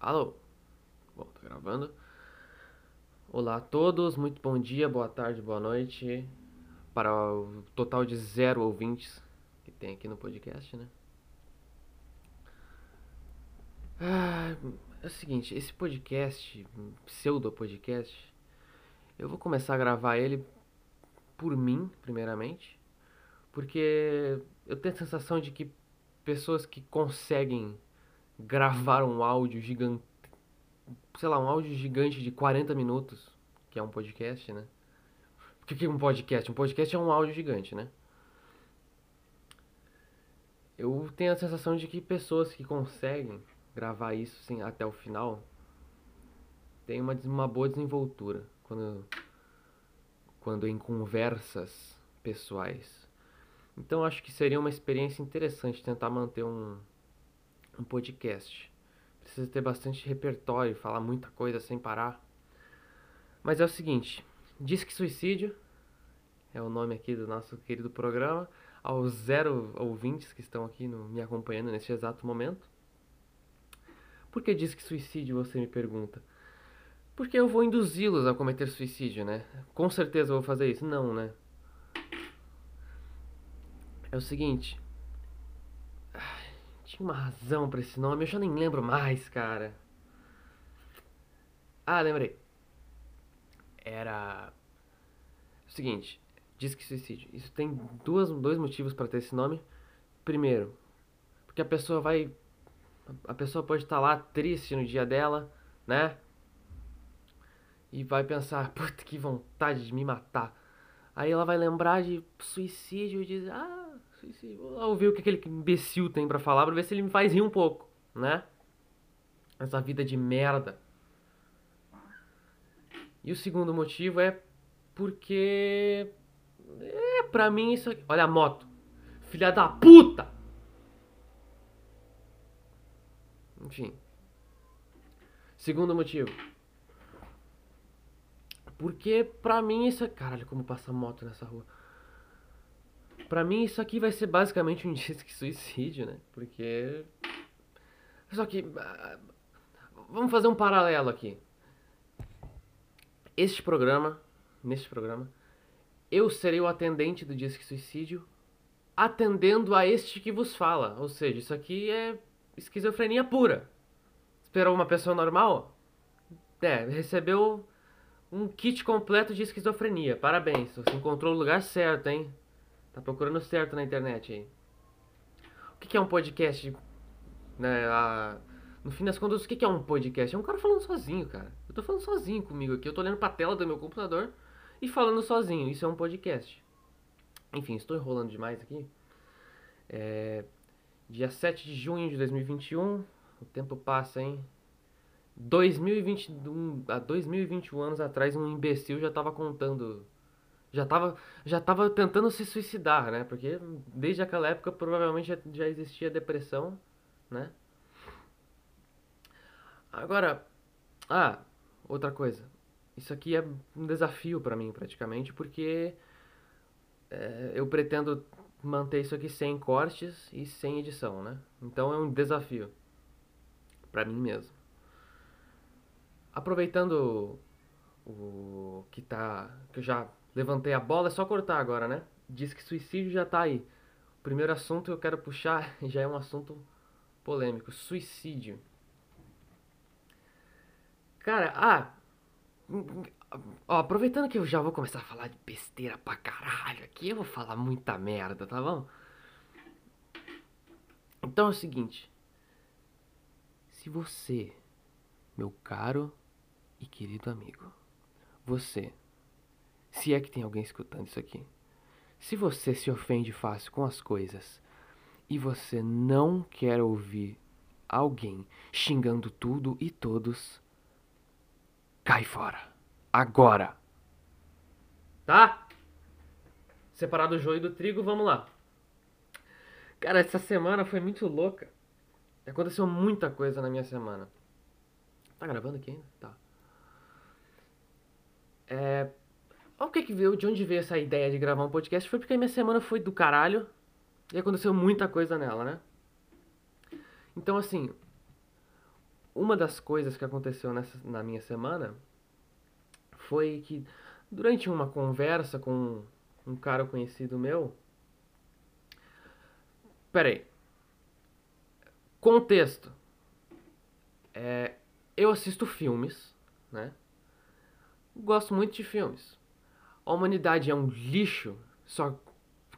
Alô? Bom, tá gravando. Olá a todos, muito bom dia, boa tarde, boa noite. Para o total de zero ouvintes que tem aqui no podcast, né? Ah, é o seguinte, esse podcast, pseudo podcast, eu vou começar a gravar ele por mim, primeiramente, porque eu tenho a sensação de que pessoas que conseguem gravar um áudio gigante, sei lá, um áudio gigante de 40 minutos, que é um podcast, né? O que é um podcast? Um podcast é um áudio gigante, né? Eu tenho a sensação de que pessoas que conseguem gravar isso assim, até o final têm uma, uma boa desenvoltura quando, quando em conversas pessoais. Então acho que seria uma experiência interessante tentar manter um, um podcast. Precisa ter bastante repertório, falar muita coisa sem parar. Mas é o seguinte, Disque Suicídio é o nome aqui do nosso querido programa. Aos zero ouvintes que estão aqui no, me acompanhando neste exato momento. Por que Disque Suicídio, você me pergunta? Porque eu vou induzi-los a cometer suicídio, né? Com certeza eu vou fazer isso. Não, né? É o seguinte, tinha uma razão para esse nome, eu já nem lembro mais, cara. Ah, lembrei. Era. O seguinte, diz que suicídio. Isso tem duas, dois motivos para ter esse nome. Primeiro, porque a pessoa vai. A pessoa pode estar lá triste no dia dela, né? E vai pensar, puta que vontade de me matar. Aí ela vai lembrar de suicídio e diz, ah, Vou ouvir o que aquele imbecil tem para falar pra ver se ele me faz rir um pouco, né? Essa vida de merda. E o segundo motivo é porque. É, pra mim isso aqui. Olha a moto. Filha da puta! Enfim. Segundo motivo. Porque pra mim isso é. Caralho, como passa moto nessa rua. Pra mim, isso aqui vai ser basicamente um disque suicídio, né? Porque. Só que. Ah, vamos fazer um paralelo aqui. Este programa, neste programa, eu serei o atendente do disque suicídio, atendendo a este que vos fala. Ou seja, isso aqui é esquizofrenia pura. Esperou uma pessoa normal? É, recebeu um kit completo de esquizofrenia. Parabéns, você encontrou o lugar certo, hein? Tá procurando certo na internet aí. O que, que é um podcast? Né, a... No fim das contas, o que, que é um podcast? É um cara falando sozinho, cara. Eu tô falando sozinho comigo aqui. Eu tô olhando pra tela do meu computador e falando sozinho. Isso é um podcast. Enfim, estou enrolando demais aqui. É... Dia 7 de junho de 2021. O tempo passa, hein? 2021, há 2021 anos atrás, um imbecil já tava contando já estava já tava tentando se suicidar, né? Porque desde aquela época provavelmente já, já existia depressão, né? Agora, ah, outra coisa. Isso aqui é um desafio para mim praticamente, porque é, eu pretendo manter isso aqui sem cortes e sem edição, né? Então é um desafio para mim mesmo. Aproveitando o que tá que eu já Levantei a bola, é só cortar agora, né? Diz que suicídio já tá aí. O primeiro assunto que eu quero puxar já é um assunto polêmico: suicídio. Cara, ah. Ó, aproveitando que eu já vou começar a falar de besteira pra caralho aqui, eu vou falar muita merda, tá bom? Então é o seguinte. Se você, meu caro e querido amigo, você se é que tem alguém escutando isso aqui. Se você se ofende fácil com as coisas e você não quer ouvir alguém xingando tudo e todos, cai fora. Agora. Tá? Separado o joio do trigo, vamos lá. Cara, essa semana foi muito louca. Aconteceu muita coisa na minha semana. Tá gravando aqui ainda? Tá. É, o que que veio, de onde veio essa ideia de gravar um podcast? Foi porque a minha semana foi do caralho e aconteceu muita coisa nela, né? Então, assim, uma das coisas que aconteceu nessa, na minha semana foi que durante uma conversa com um cara conhecido meu. Peraí. Contexto. É, eu assisto filmes, né? Gosto muito de filmes. A humanidade é um lixo, só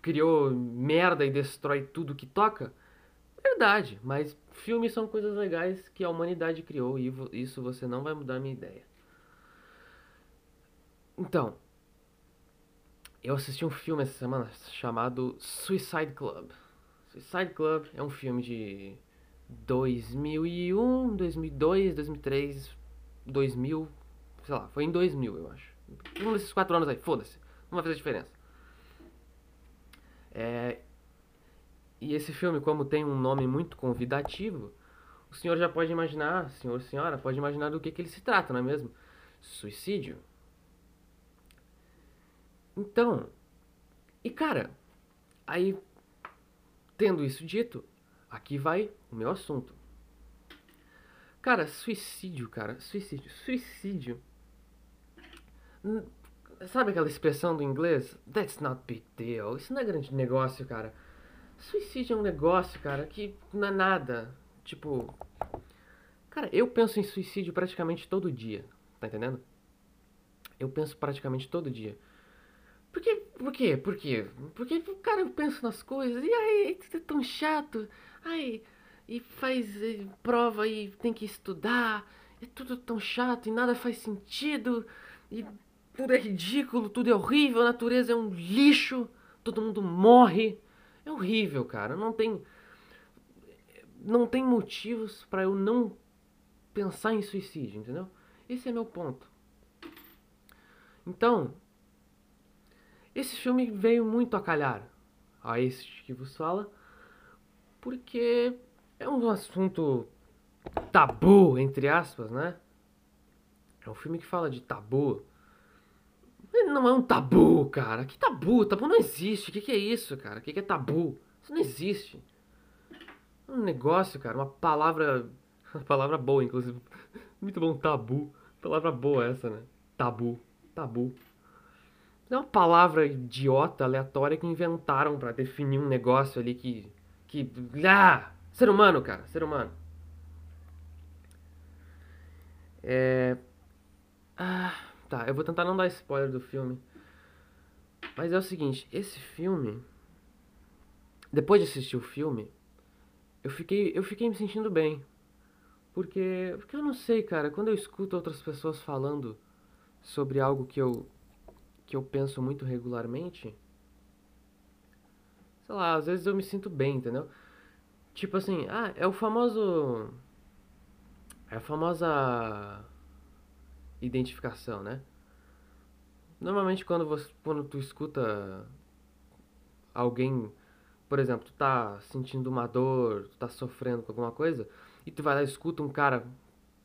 criou merda e destrói tudo que toca. Verdade, mas filmes são coisas legais que a humanidade criou e isso você não vai mudar a minha ideia. Então, eu assisti um filme essa semana chamado Suicide Club. Suicide Club é um filme de 2001, 2002, 2003, 2000, sei lá, foi em 2000 eu acho. Um desses quatro anos aí, foda-se, não vai fazer diferença. É, e esse filme, como tem um nome muito convidativo, o senhor já pode imaginar, senhor, senhora, pode imaginar do que, que ele se trata, não é mesmo? Suicídio. Então, e cara, aí tendo isso dito, aqui vai o meu assunto. Cara, suicídio, cara, suicídio, suicídio. Sabe aquela expressão do inglês? That's not big deal. Isso não é grande negócio, cara. Suicídio é um negócio, cara, que não é nada. Tipo. Cara, eu penso em suicídio praticamente todo dia. Tá entendendo? Eu penso praticamente todo dia. Por quê? Por quê? Por quê? Porque cara pensa nas coisas e aí é tão chato. Ai, e faz e prova e tem que estudar. É tudo tão chato e nada faz sentido. E tudo é ridículo, tudo é horrível, a natureza é um lixo, todo mundo morre. É horrível, cara. Não tem não tem motivos para eu não pensar em suicídio, entendeu? Esse é meu ponto. Então, esse filme veio muito a calhar a esse que vos fala, porque é um assunto tabu, entre aspas, né? É um filme que fala de tabu. Não é um tabu, cara. Que tabu? Tabu não existe. O que, que é isso, cara? O que, que é tabu? Isso não existe. É um negócio, cara. Uma palavra. Uma palavra boa, inclusive. Muito bom, tabu. Palavra boa essa, né? Tabu. Tabu. É uma palavra idiota, aleatória que inventaram para definir um negócio ali que. que. Ah! Ser humano, cara, ser humano. É. Tá, eu vou tentar não dar spoiler do filme. Mas é o seguinte, esse filme. Depois de assistir o filme, eu fiquei, eu fiquei me sentindo bem. Porque, porque eu não sei, cara, quando eu escuto outras pessoas falando sobre algo que eu que eu penso muito regularmente, sei lá, às vezes eu me sinto bem, entendeu? Tipo assim, ah, é o famoso. É a famosa identificação, né? Normalmente quando você quando tu escuta alguém, por exemplo, tu tá sentindo uma dor, tu tá sofrendo com alguma coisa, e tu vai lá e escuta um cara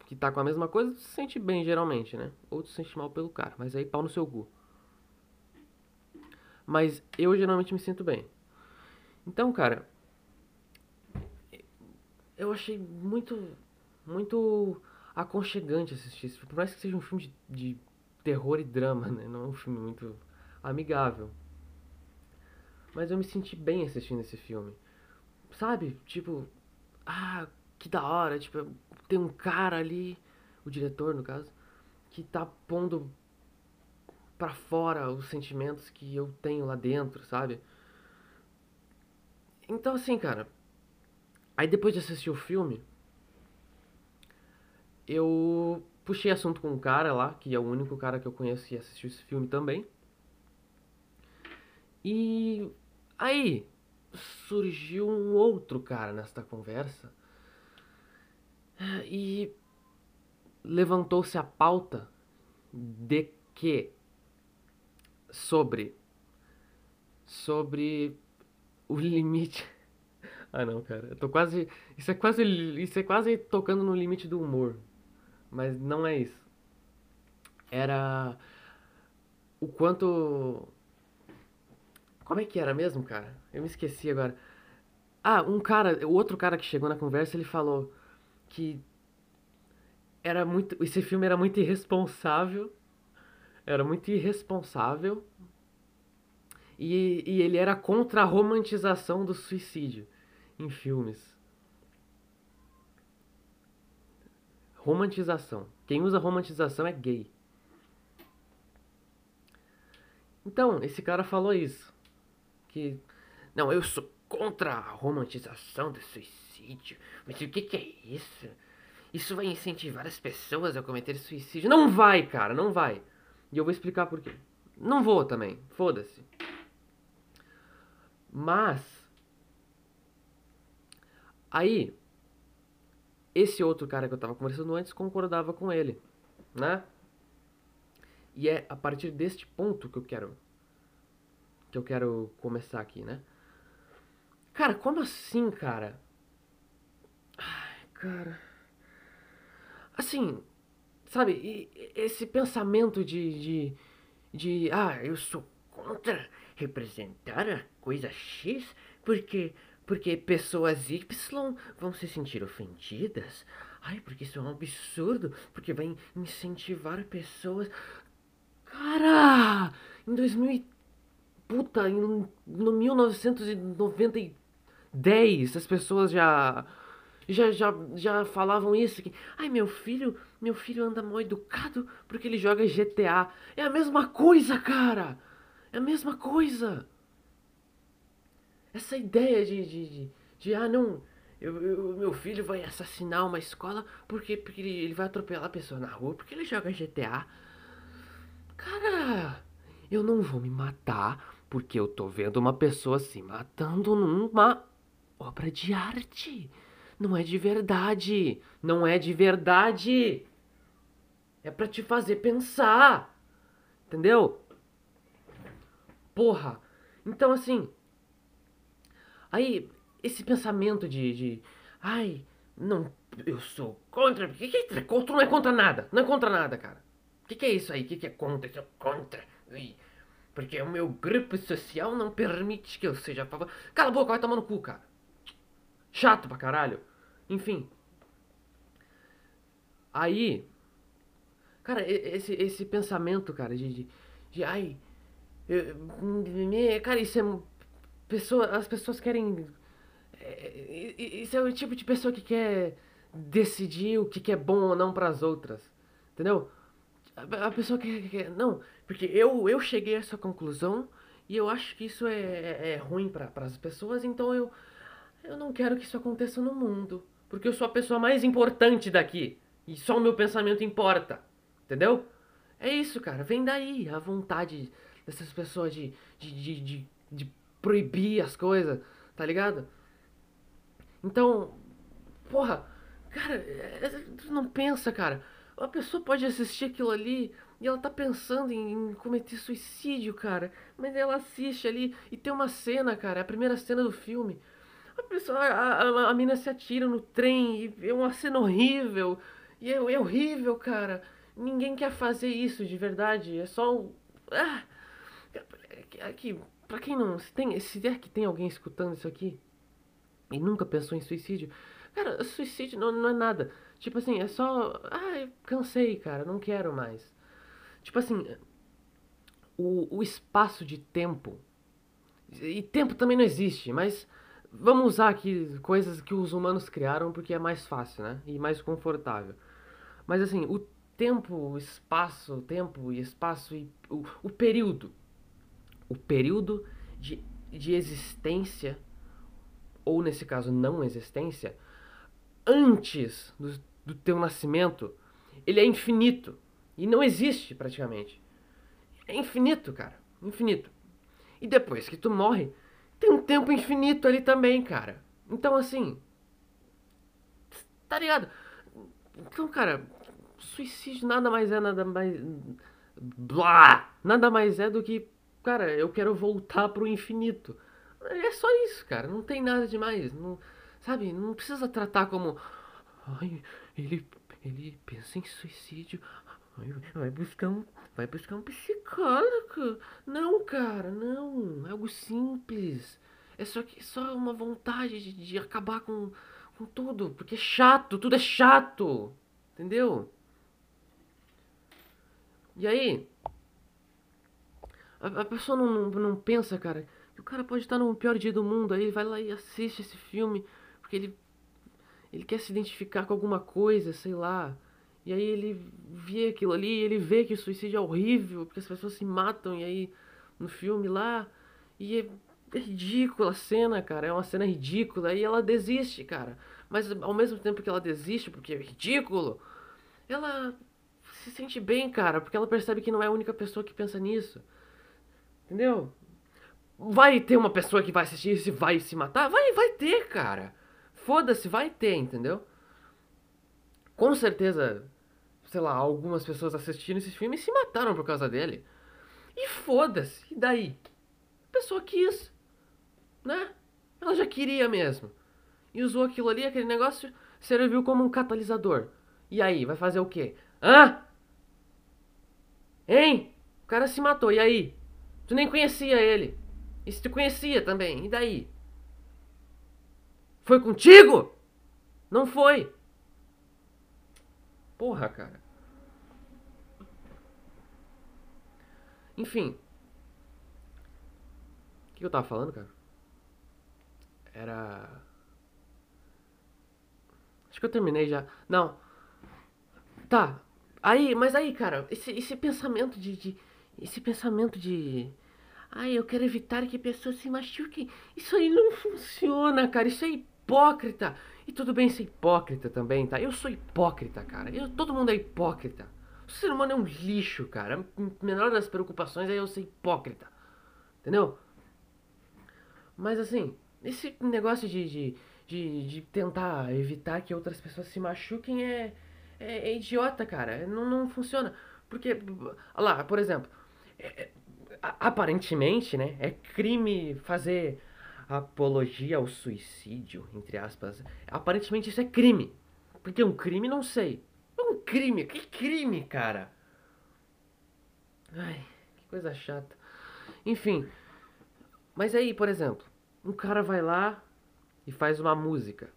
que tá com a mesma coisa, tu se sente bem geralmente, né? Ou tu se sente mal pelo cara, mas aí pau no seu cu. Mas eu geralmente me sinto bem. Então, cara, eu achei muito, muito aconchegante assistir isso. Por mais que seja um filme de, de terror e drama, né? Não é um filme muito amigável. Mas eu me senti bem assistindo esse filme. Sabe? Tipo, ah, que da hora. Tipo, tem um cara ali, o diretor no caso, que tá pondo para fora os sentimentos que eu tenho lá dentro, sabe? Então assim, cara, aí depois de assistir o filme, eu puxei assunto com um cara lá, que é o único cara que eu conheço que assistiu esse filme também. E aí surgiu um outro cara nesta conversa e levantou-se a pauta de que sobre sobre o limite. Ah não, cara, eu tô quase isso é quase isso é quase tocando no limite do humor, mas não é isso. Era o quanto Como é que era mesmo, cara? Eu me esqueci agora. Ah, um cara, o outro cara que chegou na conversa, ele falou que era muito. Esse filme era muito irresponsável. Era muito irresponsável. E, e ele era contra a romantização do suicídio em filmes. Romantização. Quem usa romantização é gay. Então, esse cara falou isso. Que. Não, eu sou contra a romantização do suicídio. Mas o que, que é isso? Isso vai incentivar as pessoas a cometer suicídio? Não vai, cara, não vai. E eu vou explicar por quê. Não vou também, foda-se. Mas. Aí. Esse outro cara que eu tava conversando antes concordava com ele, né? E é a partir deste ponto que eu quero. Que eu quero começar aqui, né? Cara, como assim, cara? Ai, cara. Assim, sabe, esse pensamento de, de, de. Ah, eu sou contra representar a coisa X porque porque pessoas Y vão se sentir ofendidas. Ai, porque isso é um absurdo, porque vai incentivar pessoas. Cara, em 2000 puta, em, no 1990 as pessoas já já, já, já falavam isso que, ai, meu filho, meu filho anda mal educado porque ele joga GTA. É a mesma coisa, cara. É a mesma coisa. Essa ideia de, de, de, de ah, não, eu, eu, meu filho vai assassinar uma escola porque, porque ele, ele vai atropelar a pessoa na rua porque ele joga GTA. Cara, eu não vou me matar porque eu tô vendo uma pessoa se matando numa obra de arte. Não é de verdade. Não é de verdade. É para te fazer pensar. Entendeu? Porra. Então, assim. Aí, esse pensamento de. de ai, não. Eu sou contra. O que, que é contra? Não é contra nada. Não é contra nada, cara. O que, que é isso aí? O que, que é contra? Eu sou contra. Ui. Porque o meu grupo social não permite que eu seja a favor. Cala a boca, vai tomar no cu, cara. Chato pra caralho. Enfim. Aí. Cara, esse, esse pensamento, cara, de. de, de ai. Eu, cara, isso é. Pessoa, as pessoas querem. É, isso é o tipo de pessoa que quer decidir o que, é bom ou não para as outras. Entendeu? A, pessoa que quer. Não, porque eu, eu cheguei a essa conclusão e eu acho que isso é, é, é ruim para as pessoas, então eu. Eu não quero que isso aconteça no mundo. Porque eu sou a pessoa mais importante daqui. E só o meu pensamento importa. Entendeu? É isso, cara. Vem daí a vontade dessas pessoas de, de, de, de, de proibir as coisas, tá ligado? Então, porra, cara, é, é, tu não pensa, cara. A pessoa pode assistir aquilo ali e ela tá pensando em, em cometer suicídio, cara. Mas ela assiste ali e tem uma cena, cara, a primeira cena do filme a pessoa, a, a, a mina se atira no trem e é uma cena horrível. E é, é horrível, cara. Ninguém quer fazer isso de verdade. É só um. Ah, aqui, pra quem não. Se, tem, se é que tem alguém escutando isso aqui e nunca pensou em suicídio, cara, suicídio não, não é nada. Tipo assim, é só. Ah, cansei, cara, não quero mais. Tipo assim, o, o espaço de tempo. E tempo também não existe, mas Vamos usar aqui coisas que os humanos criaram porque é mais fácil, né? E mais confortável. Mas assim, o tempo, o espaço, tempo e espaço e o, o período. O período de, de existência, ou nesse caso não existência, antes do, do teu nascimento, ele é infinito. E não existe praticamente. É infinito, cara. Infinito. E depois que tu morre, tem um tempo infinito ali também, cara. Então, assim. Tá ligado? Então, cara, suicídio nada mais é, nada mais. Blá! Nada mais é do que. Cara, eu quero voltar pro infinito. É só isso, cara. Não tem nada demais. Não, sabe? Não precisa tratar como. Ai, ele, ele pensa em suicídio. Ai, vai buscar um Vai buscar um psicólogo. Não, cara, não. É algo simples. É só que só uma vontade de, de acabar com, com tudo. Porque é chato, tudo é chato. Entendeu? E aí, a, a pessoa não, não, pensa, cara, que o cara pode estar no pior dia do mundo, aí ele vai lá e assiste esse filme, porque ele, ele quer se identificar com alguma coisa, sei lá. E aí ele vê aquilo ali, ele vê que o suicídio é horrível, porque as pessoas se matam, e aí no filme lá, e é, é ridícula a cena, cara, é uma cena ridícula, e ela desiste, cara. Mas ao mesmo tempo que ela desiste, porque é ridículo, ela se sente bem, cara, porque ela percebe que não é a única pessoa que pensa nisso. Entendeu? Vai ter uma pessoa que vai assistir isso e vai se matar? Vai, vai ter, cara. Foda-se, vai ter, entendeu? Com certeza, sei lá, algumas pessoas assistiram esse filme e se mataram por causa dele. E foda-se, e daí? A pessoa quis, né? Ela já queria mesmo. E usou aquilo ali, aquele negócio, serviu como um catalisador. E aí, vai fazer o quê? Hã? Hein? O cara se matou, e aí? Tu nem conhecia ele. E se tu conhecia também, e daí? Foi contigo? Não foi. Porra, cara. Enfim. O que eu tava falando, cara? Era. Acho que eu terminei já. Não. Tá. Aí, mas aí, cara, esse, esse pensamento de, de. Esse pensamento de. Ai, eu quero evitar que pessoas se machuquem. Isso aí não funciona, cara. Isso é hipócrita. E tudo bem ser hipócrita também, tá? Eu sou hipócrita, cara. Eu, todo mundo é hipócrita. O ser humano é um lixo, cara. A menor das preocupações é eu ser hipócrita. Entendeu? Mas assim, esse negócio de, de, de, de tentar evitar que outras pessoas se machuquem é, é, é idiota, cara. Não, não funciona. Porque, lá, por exemplo, é, aparentemente, né, é crime fazer apologia ao suicídio, entre aspas. Aparentemente isso é crime. Porque um crime, não sei. É um crime, que crime, cara? Ai, que coisa chata. Enfim, mas aí, por exemplo, um cara vai lá e faz uma música,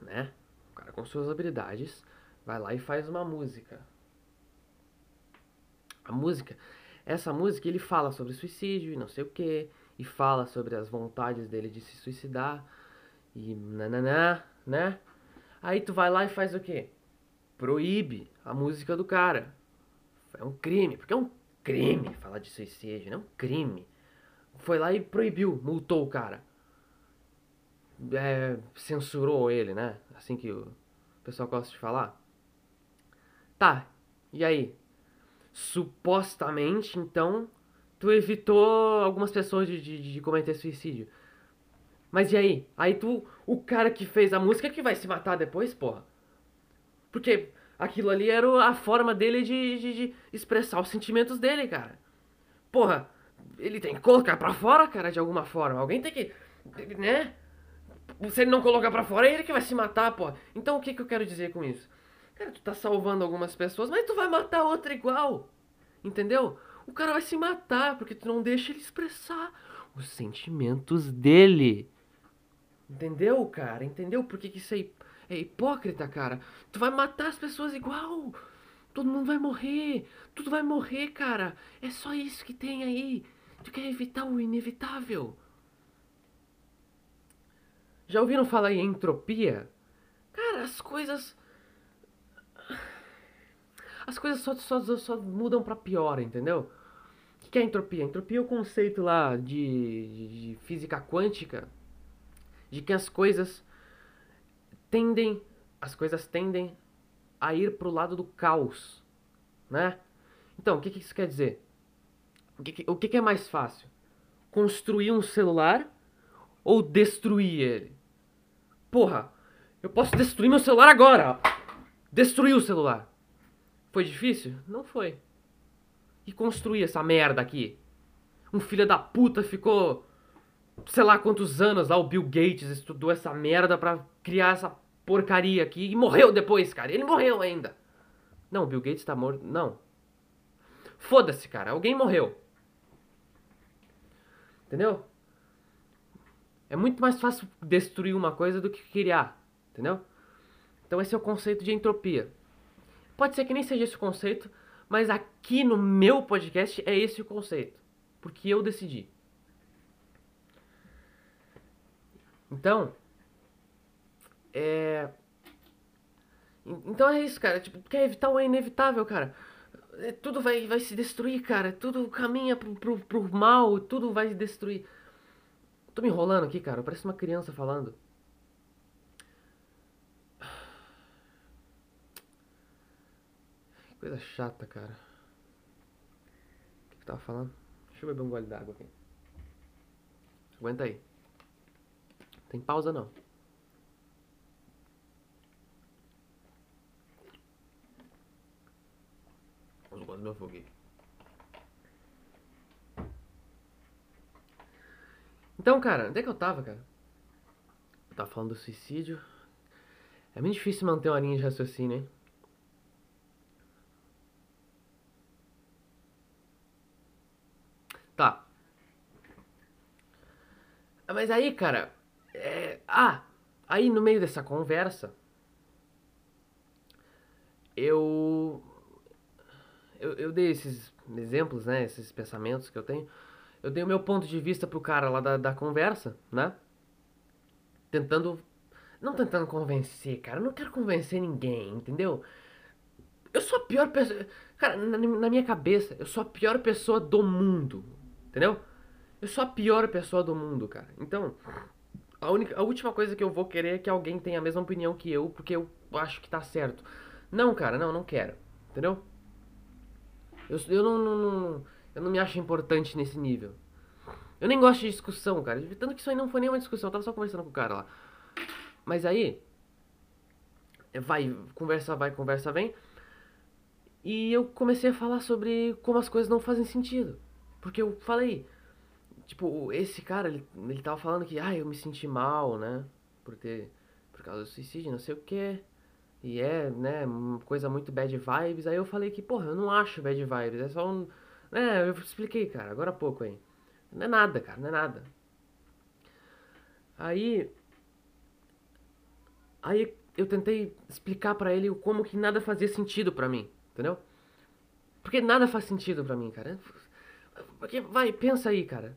né? O cara com suas habilidades vai lá e faz uma música. A música essa música ele fala sobre suicídio e não sei o que, e fala sobre as vontades dele de se suicidar, e nananá, né? Aí tu vai lá e faz o quê? Proíbe a música do cara. É um crime, porque é um crime falar de suicídio, não é um crime. Foi lá e proibiu, multou o cara. É, censurou ele, né? Assim que o pessoal gosta de falar. Tá, e aí? Supostamente, então, tu evitou algumas pessoas de, de, de, cometer suicídio. Mas e aí? Aí tu, o cara que fez a música que vai se matar depois, porra. Porque aquilo ali era a forma dele de, de, de expressar os sentimentos dele, cara. Porra, ele tem que colocar pra fora, cara, de alguma forma. Alguém tem que. né? Se ele não colocar pra fora, é ele que vai se matar, porra. Então o que, que eu quero dizer com isso? Cara, tu tá salvando algumas pessoas, mas tu vai matar outra igual. Entendeu? O cara vai se matar porque tu não deixa ele expressar os sentimentos dele. Entendeu, cara? Entendeu por que, que isso é, é hipócrita, cara? Tu vai matar as pessoas igual. Todo mundo vai morrer. Tudo vai morrer, cara. É só isso que tem aí. Tu quer evitar o inevitável. Já ouviram falar em entropia? Cara, as coisas as coisas só, só, só mudam para pior, entendeu? O que é entropia? Entropia é o conceito lá de, de, de física quântica de que as coisas tendem, as coisas tendem a ir pro lado do caos, né? Então, o que, que isso quer dizer? O, que, o que, que é mais fácil? Construir um celular ou destruir ele? Porra, eu posso destruir meu celular agora! Destruir o celular. Foi difícil? Não foi. E construir essa merda aqui? Um filho da puta ficou. Sei lá quantos anos lá, o Bill Gates estudou essa merda pra criar essa porcaria aqui e morreu depois, cara. Ele morreu ainda. Não, o Bill Gates tá morto. Não. Foda-se, cara. Alguém morreu. Entendeu? É muito mais fácil destruir uma coisa do que criar. Entendeu? Então esse é o conceito de entropia. Pode ser que nem seja esse o conceito, Mas aqui no meu podcast é esse o conceito. Porque eu decidi. Então, é. Então é isso, cara. Tipo, quer evitar o inevitável, cara. É, tudo vai, vai se destruir, cara. Tudo caminha pro, pro, pro mal, tudo vai se destruir. Tô me enrolando aqui, cara. Parece uma criança falando. Coisa chata, cara. O que, que tava falando? Deixa eu beber um gole d'água aqui. Aguenta aí. Tem pausa não. Os goles me afoguei. Então, cara, onde é que eu tava, cara? Eu tava falando do suicídio. É muito difícil manter uma linha de raciocínio, hein? Tá. Mas aí, cara. É... Ah, aí no meio dessa conversa. Eu. Eu, eu dei esses exemplos, né? Esses pensamentos que eu tenho. Eu dei o meu ponto de vista pro cara lá da, da conversa, né? Tentando. Não tentando convencer, cara. Eu não quero convencer ninguém, entendeu? Eu sou a pior pessoa. Cara, na, na minha cabeça, eu sou a pior pessoa do mundo. Entendeu? Eu sou a pior pessoa do mundo, cara. Então, a, única, a última coisa que eu vou querer é que alguém tenha a mesma opinião que eu, porque eu acho que tá certo. Não, cara, não, não quero. Entendeu? Eu, eu não, não, não, eu não me acho importante nesse nível. Eu nem gosto de discussão, cara. Tanto que isso aí não foi nenhuma discussão, eu tava só conversando com o cara lá. Mas aí. Vai, conversa vai, conversa vem. E eu comecei a falar sobre como as coisas não fazem sentido. Porque eu falei, tipo, esse cara, ele, ele tava falando que, ah, eu me senti mal, né? Por ter, por causa do suicídio, não sei o que. E é, né, uma coisa muito bad vibes. Aí eu falei que, porra, eu não acho bad vibes, é só um. Né, eu expliquei, cara, agora há pouco aí. Não é nada, cara, não é nada. Aí. Aí eu tentei explicar para ele como que nada fazia sentido para mim, entendeu? Porque nada faz sentido para mim, cara. Porque, vai, pensa aí, cara.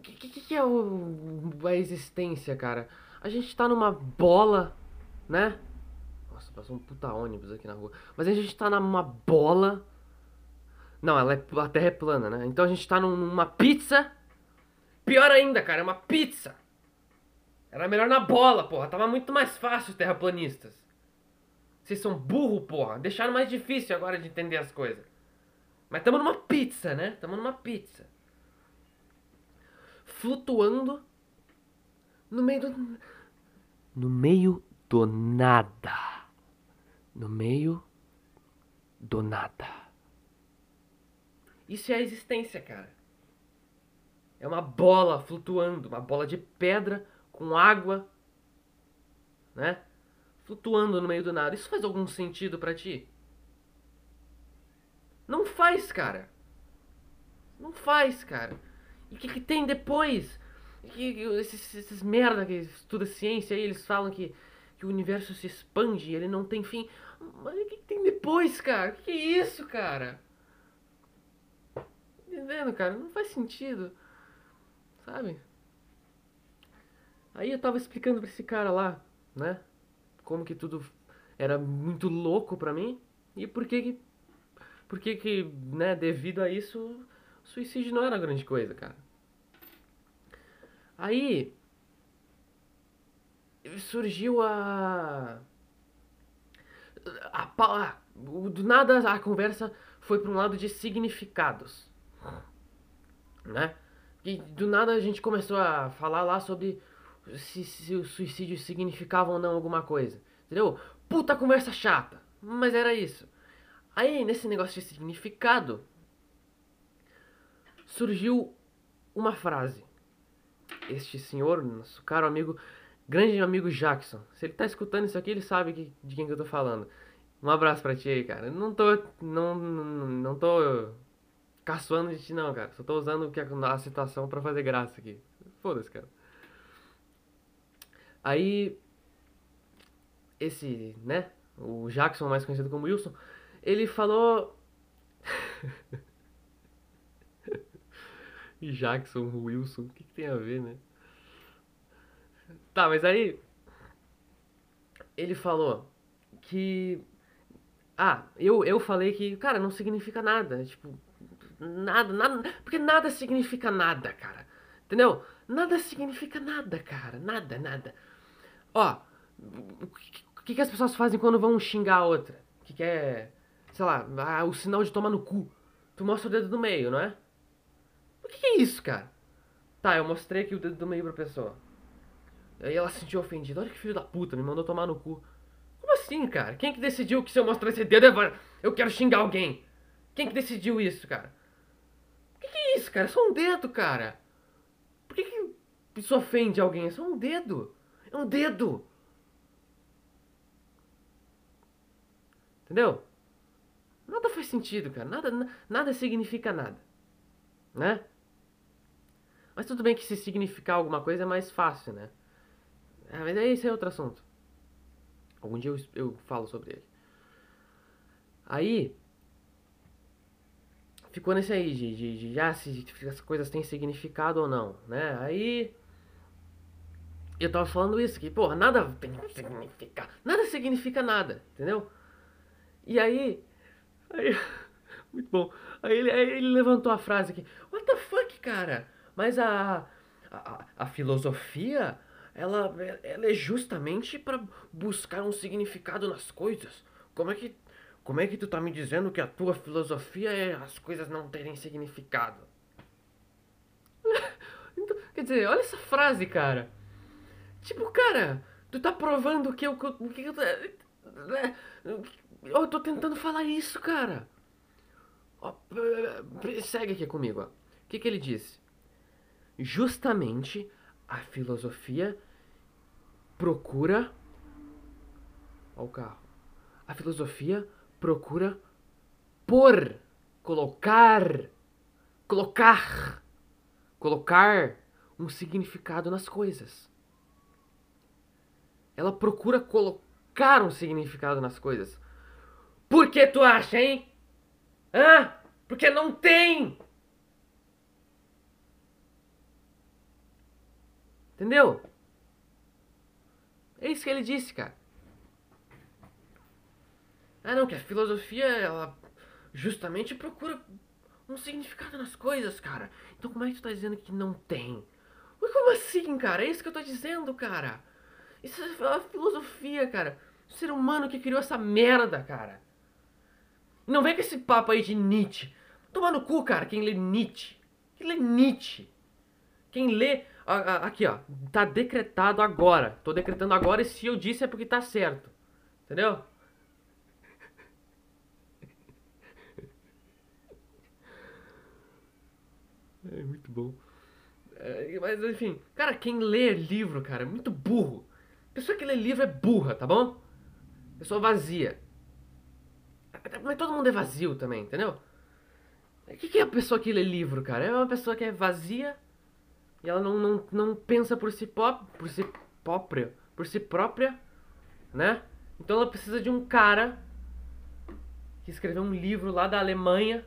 O que, que, que, é o, a existência, cara? A gente tá numa bola, né? Nossa, passou um puta ônibus aqui na rua. Mas a gente tá numa bola. Não, ela é, a terra é plana, né? Então a gente tá numa pizza. Pior ainda, cara, é uma pizza. Era melhor na bola, porra. Tava muito mais fácil, terraplanistas. Vocês são burro, porra. Deixaram mais difícil agora de entender as coisas. Mas estamos numa pizza, né? Estamos numa pizza. Flutuando no meio do. No meio do nada. No meio do nada. Isso é a existência, cara. É uma bola flutuando, uma bola de pedra com água, né? Flutuando no meio do nada. Isso faz algum sentido para ti? Não faz, cara. Não faz, cara. E o que, que, tem depois? Que, que, esses, esses merda que estuda ciência aí, eles falam que, que o universo se expande e ele não tem fim. Mas o que, que tem depois, cara? O que, que é isso, cara? Entendendo, cara? Não faz sentido. Sabe? Aí eu tava explicando pra esse cara lá, né? Como que tudo era muito louco pra mim e por que que porque que, né, devido a isso, suicídio não era grande coisa, cara. Aí surgiu a a, a do nada a conversa foi para um lado de significados, né? E do nada a gente começou a falar lá sobre se, se o suicídio significava ou não alguma coisa, entendeu? Puta conversa chata, mas era isso. Aí, nesse negócio de significado, surgiu uma frase. Este senhor, nosso caro amigo, grande amigo Jackson, se ele tá escutando isso aqui, ele sabe que, de quem que eu tô falando. Um abraço pra ti aí, cara. Não tô. Não, não, não tô caçoando de ti, não, cara. Só tô usando a situação para fazer graça aqui. Foda-se, cara. Aí. Esse, né? O Jackson, mais conhecido como Wilson, ele falou. Jackson Wilson, o que, que tem a ver, né? Tá, mas aí. Ele falou que. Ah, eu, eu falei que, cara, não significa nada. Tipo, nada, nada. Porque nada significa nada, cara. Entendeu? Nada significa nada, cara. Nada, nada. Ó, o que, que as pessoas fazem quando vão xingar a outra? Que quer, sei lá, ah, o sinal de tomar no cu. Tu mostra o dedo do meio, não é? O que, é isso, cara? Tá, eu mostrei aqui o dedo do meio pra pessoa. Aí ela se sentiu ofendida. Olha que filho da puta, me mandou tomar no cu. Como assim, cara? Quem que decidiu que se eu mostrar esse dedo eu quero xingar alguém? Quem que decidiu isso, cara? O que, que é isso, cara? É só um dedo, cara. Por que, que isso ofende alguém? É só um dedo. É um dedo. Entendeu? Nada faz sentido, cara. Nada, nada significa nada. Né? Mas tudo bem que se significar alguma coisa é mais fácil, né? É, mas esse é outro assunto. Algum dia eu, eu falo sobre ele. Aí. Ficou nesse aí de, de, de já se as coisas têm significado ou não, né? Aí. Eu tava falando isso, que, porra, nada tem significar. Nada significa nada, entendeu? E aí. Aí. Muito bom. Aí ele, aí ele levantou a frase aqui. What the fuck, cara? Mas a. A, a filosofia ela, ela é justamente para buscar um significado nas coisas. Como é que como é que tu tá me dizendo que a tua filosofia é as coisas não terem significado? então, quer dizer, olha essa frase, cara. Tipo, cara, tu tá provando que eu que eu, né, eu tô tentando falar isso, cara. Segue aqui comigo, ó. O que que ele disse? Justamente a filosofia procura. Olha o carro. A filosofia procura por, colocar, colocar, colocar um significado nas coisas. Ela procura colocar um significado nas coisas. Por que tu acha, hein? Hã? Porque não tem! Entendeu? É isso que ele disse, cara. Ah, não, que a filosofia, ela justamente procura um significado nas coisas, cara. Então como é que tu tá dizendo que não tem? Mas como assim, cara? É isso que eu tô dizendo, cara. Isso é filosofia, cara. O ser humano que criou essa merda, cara. Não vem com esse papo aí de Nietzsche. Toma no cu, cara, quem lê Nietzsche. Quem lê Nietzsche? Quem lê Aqui, ó. Tá decretado agora. Tô decretando agora e se eu disse é porque tá certo. Entendeu? É muito bom. É, mas enfim, cara, quem lê livro, cara, é muito burro. Pessoa que lê livro é burra, tá bom? Pessoa vazia. Mas todo mundo é vazio também, entendeu? O que, que é a pessoa que lê livro, cara? É uma pessoa que é vazia e ela não, não, não pensa por si, pop, por si própria, por si própria, né? Então ela precisa de um cara que escreveu um livro lá da Alemanha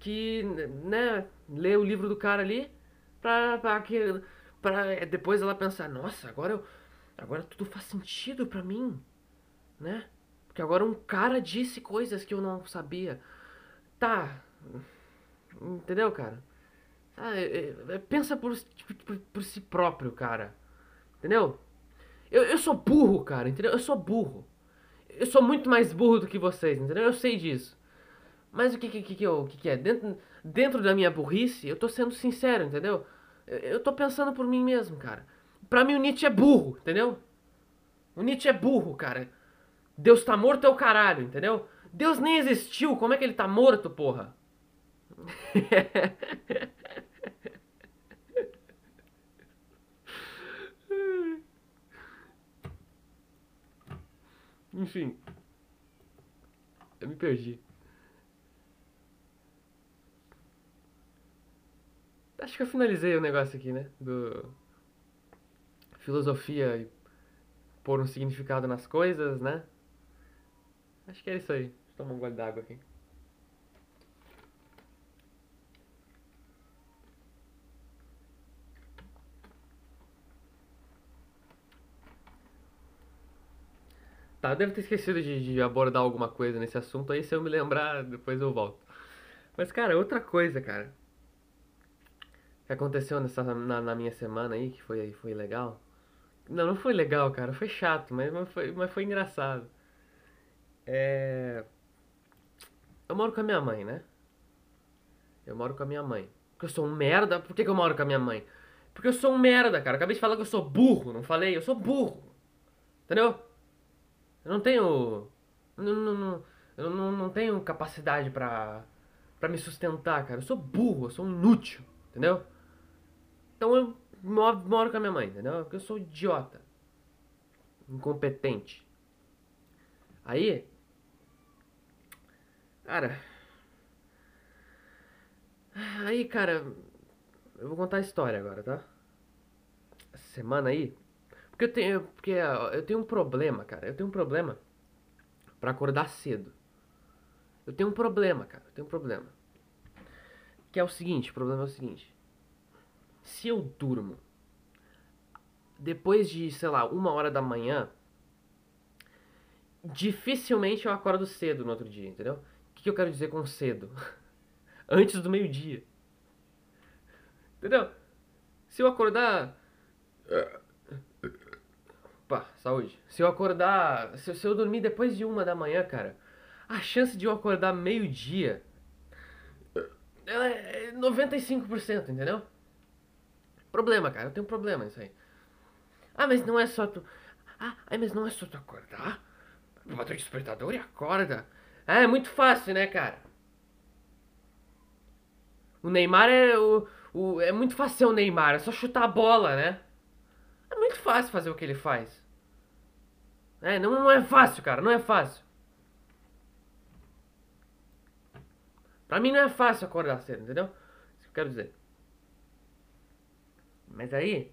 que, né, lê o livro do cara ali pra, pra, que, pra depois ela pensar, nossa, agora eu, agora tudo faz sentido pra mim, né? Porque agora um cara disse coisas que eu não sabia. Tá. Entendeu, cara? Ah, é, é, pensa por, tipo, por, por, si próprio, cara. Entendeu? Eu, eu sou burro, cara, entendeu? Eu sou burro. Eu sou muito mais burro do que vocês, entendeu? Eu sei disso. Mas o que, que, que, que, eu, que, que é? Dentro, dentro da minha burrice, eu tô sendo sincero, entendeu? Eu, eu tô pensando por mim mesmo, cara. Pra mim o Nietzsche é burro, entendeu? O Nietzsche é burro, cara. Deus tá morto é o caralho, entendeu? Deus nem existiu, como é que ele tá morto, porra? Enfim. Eu me perdi. Acho que eu finalizei o negócio aqui, né? Do. Filosofia e pôr um significado nas coisas, né? Acho que é isso aí. eu tomar um gole d'água aqui. Tá, eu devo ter esquecido de, de abordar alguma coisa nesse assunto aí, se eu me lembrar, depois eu volto. Mas, cara, outra coisa, cara, que aconteceu nessa, na, na minha semana aí, que foi, foi legal. Não, não foi legal, cara, foi chato, mas, mas, foi, mas foi engraçado. É... Eu moro com a minha mãe, né? Eu moro com a minha mãe. Porque eu sou um merda. Por que, que eu moro com a minha mãe? Porque eu sou um merda, cara. Acabei de falar que eu sou burro, não falei? Eu sou burro. Entendeu? Eu não tenho. Não, não, não, eu não, não tenho capacidade pra, pra me sustentar, cara. Eu sou burro, eu sou inútil, entendeu? Então eu moro, moro com a minha mãe, entendeu? Porque eu sou idiota. Incompetente. Aí. Cara. Aí, cara. Eu vou contar a história agora, tá? Essa semana aí. Porque eu tenho, porque eu tenho um problema, cara. Eu tenho um problema para acordar cedo. Eu tenho um problema, cara. Eu tenho um problema. Que é o seguinte, o problema é o seguinte. Se eu durmo depois de, sei lá, uma hora da manhã, dificilmente eu acordo cedo no outro dia, entendeu? O que eu quero dizer com cedo? Antes do meio-dia. Entendeu? Se eu acordar Opa, saúde. Se eu acordar. Se, se eu dormir depois de uma da manhã, cara, a chance de eu acordar meio-dia. Ela é 95%, entendeu? Problema, cara, eu tenho um problema nisso aí. Ah, mas não é só tu. Ah, mas não é só tu acordar? Bota o despertador e acorda. Ah, é muito fácil, né, cara? O Neymar é o, o. É muito fácil ser o Neymar, é só chutar a bola, né? É muito fácil fazer o que ele faz. É, não, não é fácil, cara, não é fácil. Pra mim não é fácil acordar cedo, entendeu? Isso que eu quero dizer. Mas aí.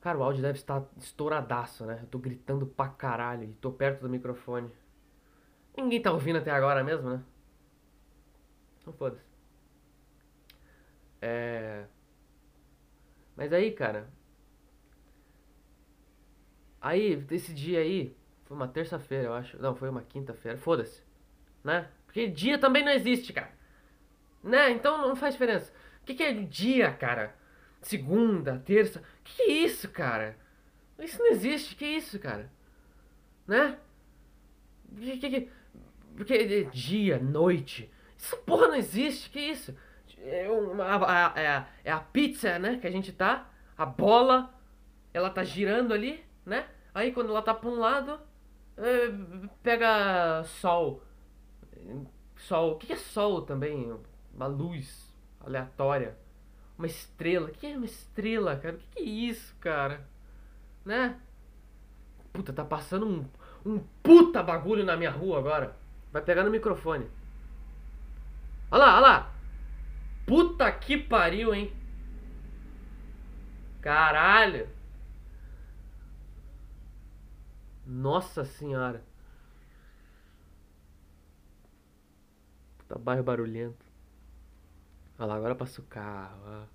Cara, o áudio deve estar estouradaço, né? Eu tô gritando pra caralho e tô perto do microfone. Ninguém tá ouvindo até agora mesmo, né? Então foda-se. É. Mas aí, cara. Aí, desse dia aí, foi uma terça-feira, eu acho. Não, foi uma quinta-feira. Foda-se. Né? Porque dia também não existe, cara. Né? Então não faz diferença. O que, que é dia, cara? Segunda, terça. O que, que é isso, cara? Isso não existe. O que é isso, cara? Né? Que, que, que, porque dia, noite. Essa porra não existe. Que isso? É, uma, é, é a pizza, né? Que a gente tá. A bola, ela tá girando ali, né? Aí quando ela tá pra um lado, é, pega sol. Sol. O que é sol também? Uma luz aleatória. Uma estrela. O que é uma estrela, cara? O que é isso, cara? Né? Puta, tá passando um, um puta bagulho na minha rua agora. Vai pegar no microfone. Olha lá, olha lá. Puta que pariu, hein? Caralho. Nossa senhora. Puta bairro barulhento. Olha lá, agora passa o carro. Ó.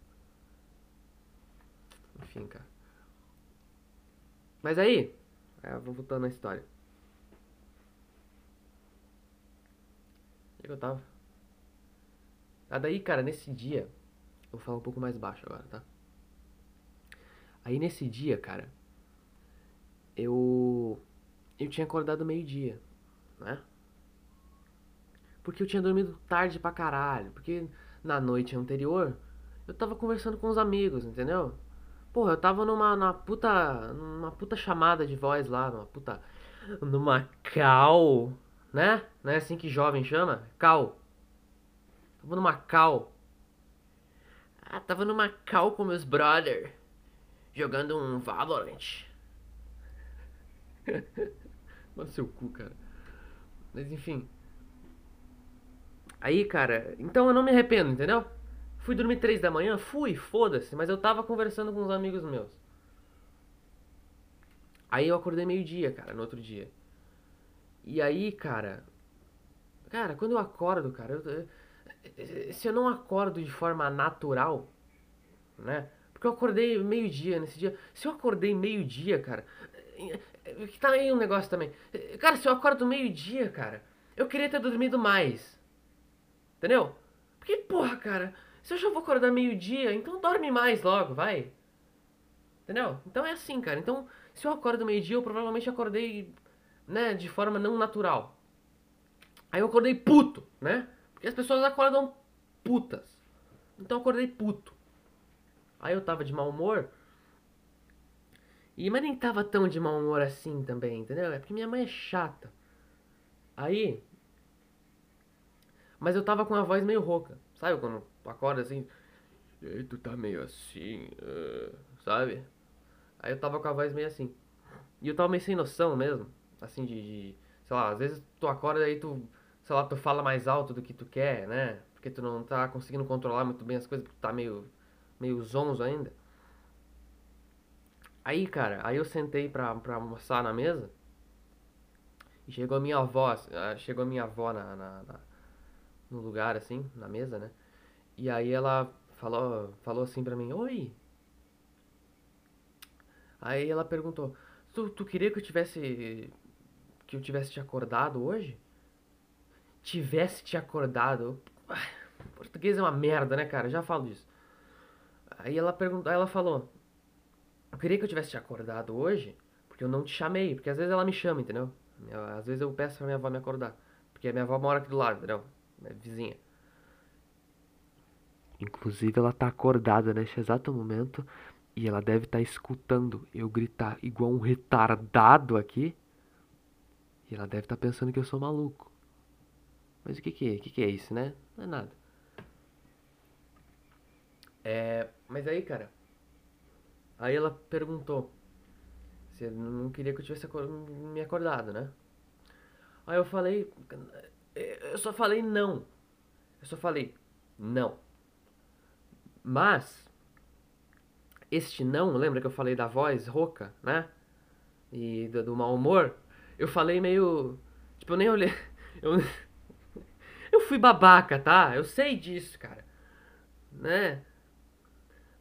Enfim, cara. Mas aí, é, vou voltando na história. Onde é eu tava? Ah, daí, cara, nesse dia. Eu vou falar um pouco mais baixo agora, tá? Aí nesse dia, cara. Eu. Eu tinha acordado meio-dia, né? Porque eu tinha dormido tarde pra caralho. Porque na noite anterior eu tava conversando com os amigos, entendeu? Porra, eu tava numa, numa puta. numa puta chamada de voz lá, numa puta. numa cal, né? Não é assim que jovem chama? Cal. Tava no Macau. Ah, tava no Macau com meus brother. Jogando um Valorant. Nossa, seu cu, cara. Mas enfim. Aí, cara, então eu não me arrependo, entendeu? Fui dormir três da manhã? Fui, foda-se, mas eu tava conversando com uns amigos meus. Aí eu acordei meio-dia, cara, no outro dia. E aí, cara. Cara, quando eu acordo, cara, eu- se eu não acordo de forma natural, né? Porque eu acordei meio-dia nesse dia. Se eu acordei meio-dia, cara. é, Que tá aí um negócio também. Cara, se eu acordo meio-dia, cara, eu queria ter dormido mais. Entendeu? Porque, porra, cara, se eu já vou acordar meio-dia, então dorme mais logo, vai. Entendeu? Então é assim, cara. Então, se eu acordo meio-dia, eu provavelmente acordei, né, de forma não natural. Aí eu acordei puto, né? Porque as pessoas acordam putas. Então eu acordei puto. Aí eu tava de mau humor. E mas nem tava tão de mau humor assim também, entendeu? É porque minha mãe é chata. Aí. Mas eu tava com a voz meio rouca. Sabe quando acorda assim? E aí tu tá meio assim, ah", sabe? Aí eu tava com a voz meio assim. E eu tava meio sem noção mesmo. Assim, de, de- Sei lá, às vezes tu acorda e aí tu. Sei lá, tu fala mais alto do que tu quer, né? Porque tu não tá conseguindo controlar muito bem as coisas, porque tu tá meio. meio zonzo ainda. Aí, cara, aí eu sentei pra, pra almoçar na mesa. E chegou a minha avó, ah, chegou a minha avó na, na- na- no lugar, assim, na mesa, né? E aí ela falou, falou assim pra mim, Oi! Aí ela perguntou, tu, tu queria que eu tivesse, que eu tivesse te acordado hoje? Tivesse te acordado? Português é uma merda, né, cara? Já falo disso. Aí ela perguntou, ela falou, eu queria que eu tivesse te acordado hoje, porque eu não te chamei, porque às vezes ela me chama, entendeu? Às vezes eu peço pra minha avó me acordar, porque a minha avó mora aqui do lado, entendeu? É vizinha. Inclusive ela tá acordada nesse exato momento e ela deve estar escutando eu gritar igual um retardado aqui. E ela deve estar pensando que eu sou maluco. Mas o que que é? O que que é isso, né? Não é nada. É, mas aí, cara, aí ela perguntou se eu não queria que eu tivesse me acordado, né? Aí eu falei, eu só falei não. Eu só falei não. Mas este não, lembra que eu falei da voz rouca, né? E do, do mau humor? Eu falei meio, tipo, eu nem olhei. Eu fui babaca, tá? Eu sei disso, cara. Né?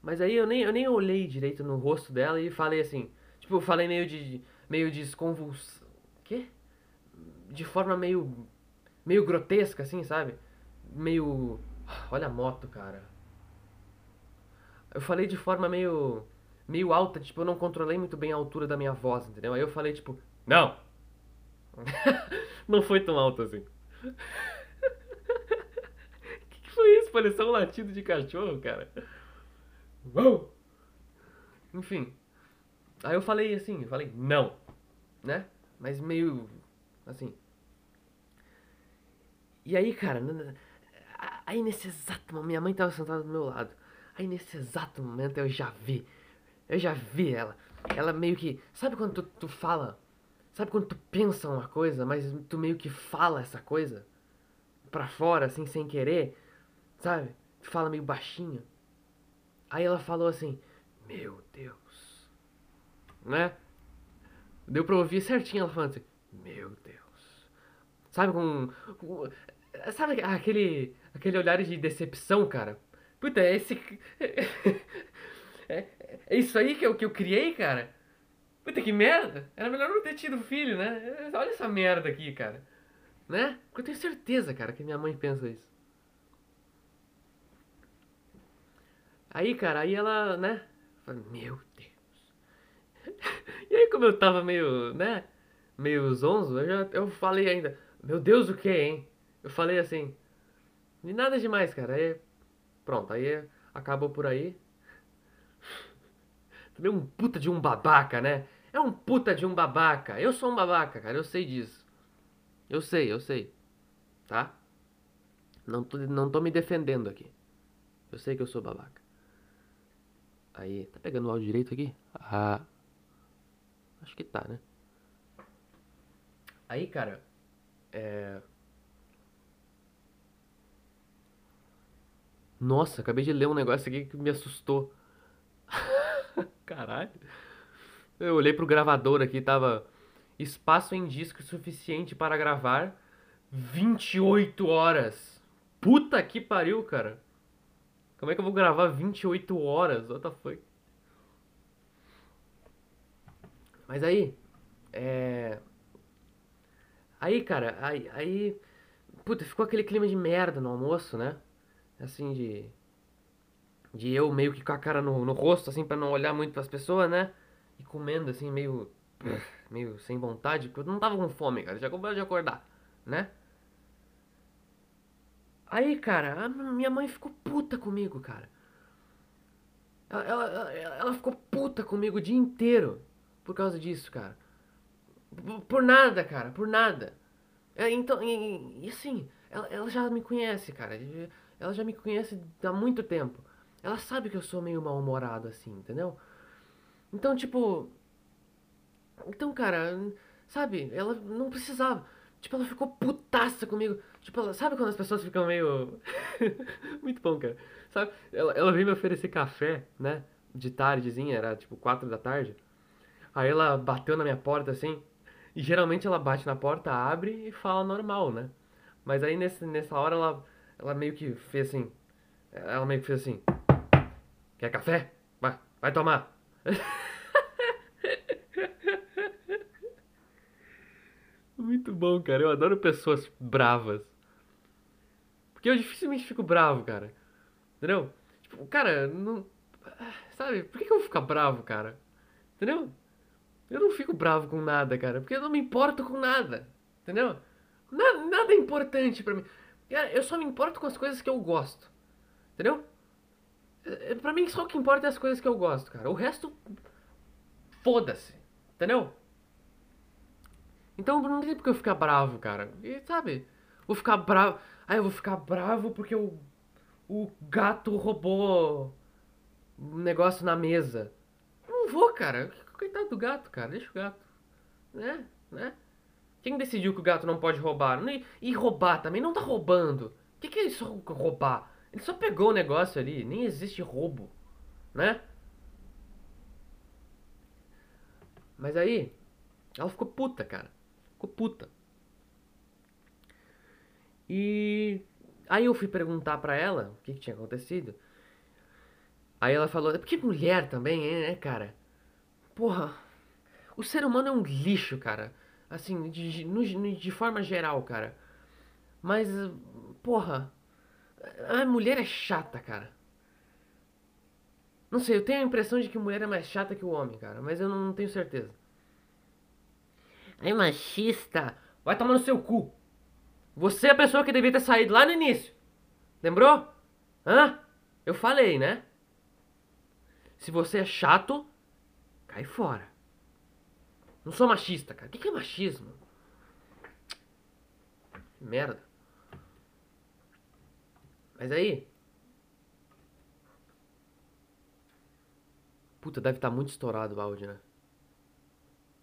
Mas aí eu nem, eu nem olhei direito no rosto dela e falei assim, tipo, eu falei meio de meio desconvuls... Quê? De forma meio meio grotesca assim, sabe? Meio olha a moto, cara. Eu falei de forma meio meio alta, tipo, eu não controlei muito bem a altura da minha voz, entendeu? Aí eu falei tipo, não. não foi tão alto assim. Isso? Pareceu um latido de cachorro, cara. Uou! Enfim. Aí eu falei assim, eu falei não, né? Mas meio assim. E aí, cara, aí nesse exato momento, minha mãe tava sentada do meu lado. Aí nesse exato momento eu já vi, eu já vi ela. Ela meio que, sabe quando tu, tu fala, sabe quando tu pensa uma coisa, mas tu meio que fala essa coisa pra fora, assim, sem querer, sabe? Fala meio baixinho. Aí ela falou assim, meu Deus, né? Deu pra ouvir certinho ela falando assim, meu Deus. Sabe com, com- sabe aquele aquele olhar de decepção, cara? Puta, é esse é, é isso aí que eu, que eu criei, cara? Puta que merda! Era melhor não ter tido filho, né? Olha essa merda aqui, cara. Né? Porque eu tenho certeza, cara, que minha mãe pensa isso. Aí, cara, aí ela, né? Meu Deus. E aí, como eu tava meio, né? Meio zonzo, eu já eu falei ainda, meu Deus, o que, hein? Eu falei assim, de nada demais, cara. Aí, pronto, aí acabou por aí. Também um puta de um babaca, né? É um puta de um babaca. Eu sou um babaca, cara, eu sei disso. Eu sei, eu sei. Tá? Não tô, não tô me defendendo aqui. Eu sei que eu sou babaca. Aí, tá pegando o áudio direito aqui? Ah. Acho que tá, né? Aí, cara, é. Nossa, acabei de ler um negócio aqui que me assustou. Caralho. Eu olhei pro gravador aqui, tava espaço em disco suficiente para gravar 28 horas. Puta que pariu, cara. Como é que eu vou gravar 28 horas? What the fuck? Mas aí, é. Aí, cara, aí, aí. Puta, ficou aquele clima de merda no almoço, né? Assim, de. De eu meio que com a cara no, no rosto, assim, pra não olhar muito pras pessoas, né? E comendo, assim, meio. meio sem vontade, porque eu não tava com fome, cara. Já acabou de acordar, né? Aí, cara, minha mãe ficou puta comigo, cara. Ela, ela, ela ficou puta comigo o dia inteiro por causa disso, cara. Por nada, cara, por nada. É, então, e, e assim, ela, ela, já me conhece, cara. Ela já me conhece há muito tempo. Ela sabe que eu sou meio mal-humorado, assim, entendeu? Então, tipo. Então, cara, sabe, ela não precisava. Tipo, ela ficou putaça comigo. Tipo, sabe quando as pessoas ficam meio. Muito bom, cara. Sabe? Ela, ela veio me oferecer café, né? De tardezinha, era tipo 4 da tarde. Aí ela bateu na minha porta assim. E geralmente ela bate na porta, abre e fala normal, né? Mas aí nesse, nessa hora ela, ela meio que fez assim. Ela meio que fez assim. Quer café? Vai, vai tomar. Muito bom, cara. Eu adoro pessoas bravas. Porque eu dificilmente fico bravo, cara. Entendeu? Tipo, cara, não. Sabe? Por que, eu vou ficar bravo, cara? Entendeu? Eu não fico bravo com nada, cara. Porque eu não me importo com nada. Entendeu? Nada, nada é importante pra mim. Cara, eu só me importo com as coisas que eu gosto. Entendeu? É, pra mim, só o que importa é as coisas que eu gosto, cara. O resto. Foda-se. Entendeu? Então não tem porque eu ficar bravo, cara. E sabe? Vou ficar bravo. Aí eu vou ficar bravo porque o, o gato roubou um negócio na mesa. Não vou, cara. Coitado do gato, cara. Deixa o gato. Né? Né? Quem decidiu que o gato não pode roubar? E roubar também não tá roubando. O que, que é isso roubar? Ele só pegou o negócio ali. Nem existe roubo. Né? Mas aí, ela ficou puta, cara. Ficou puta. E aí eu fui perguntar pra ela o que, que tinha acontecido. Aí ela falou, é porque mulher também, né, cara? Porra, o ser humano é um lixo, cara. Assim, de, de, de forma geral, cara. Mas, porra, a mulher é chata, cara. Não sei, eu tenho a impressão de que mulher é mais chata que o homem, cara. Mas eu não, não tenho certeza. Ai, machista. Vai tomar no seu cu. Você é a pessoa que devia ter saído lá no início. Lembrou? Hã? Eu falei, né? Se você é chato, cai fora. Não sou machista, cara. O que é machismo? Merda. Mas aí. Puta, deve estar tá muito estourado o áudio, né?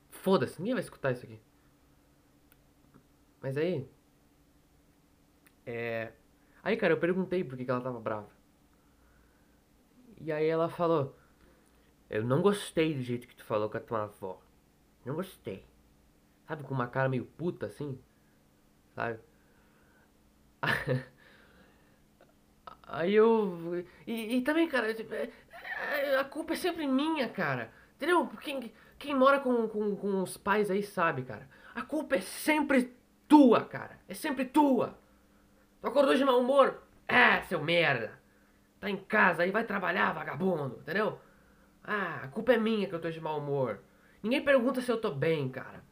Foda-se, ninguém vai escutar isso aqui. Mas aí. É. Aí, cara, eu perguntei por que, ela tava brava. E aí ela falou: Eu não gostei do jeito que tu falou com a tua avó. Não gostei. Sabe, com uma cara meio puta assim? Sabe? Aí eu. E, e também, cara, tipo, é, é, a culpa é sempre minha, cara. Entendeu? Quem, quem mora com, com, com os pais aí sabe, cara. A culpa é sempre tua, cara. É sempre tua. Tu acordou de mau humor? É, seu merda. Tá em casa aí, vai trabalhar, vagabundo, entendeu? Ah, a culpa é minha que eu tô de mau humor. Ninguém pergunta se eu tô bem, cara.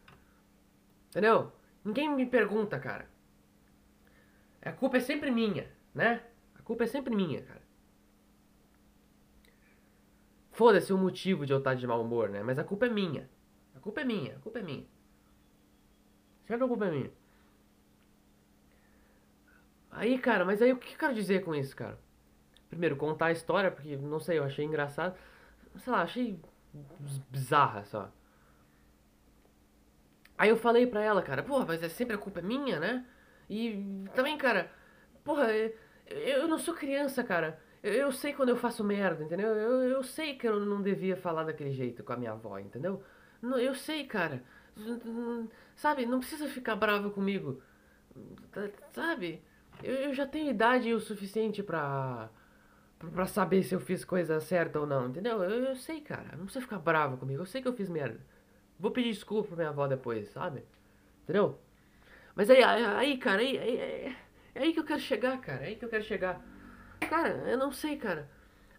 Entendeu? Ninguém me pergunta, cara. A culpa é sempre minha, né? A culpa é sempre minha, cara. Foda-se o motivo de eu estar de mau humor, né? Mas a culpa é minha. A culpa é minha, a culpa é minha. Sempre a culpa é minha. Aí, cara, mas aí o que eu quero dizer com isso, cara? Primeiro, contar a história, porque, não sei, eu achei engraçado. Sei lá, achei bizarra só. Aí eu falei pra ela, cara, porra, mas é sempre a culpa é minha, né? E também, cara, porra, eu não sou criança, cara. Eu, sei quando eu faço merda, entendeu? Eu, eu sei que eu não devia falar daquele jeito com a minha avó, entendeu? Eu sei, cara. Sabe, não precisa ficar bravo comigo. Sabe? Eu, eu já tenho idade o suficiente pra. pra saber se eu fiz coisa certa ou não, entendeu? Eu, eu sei, cara. Não precisa ficar bravo comigo. Eu sei que eu fiz merda. Vou pedir desculpa pra minha avó depois, sabe? Entendeu? Mas aí, aí, cara, aí, aí, é, é aí que eu quero chegar, cara. É aí que eu quero chegar. Cara, eu não sei, cara.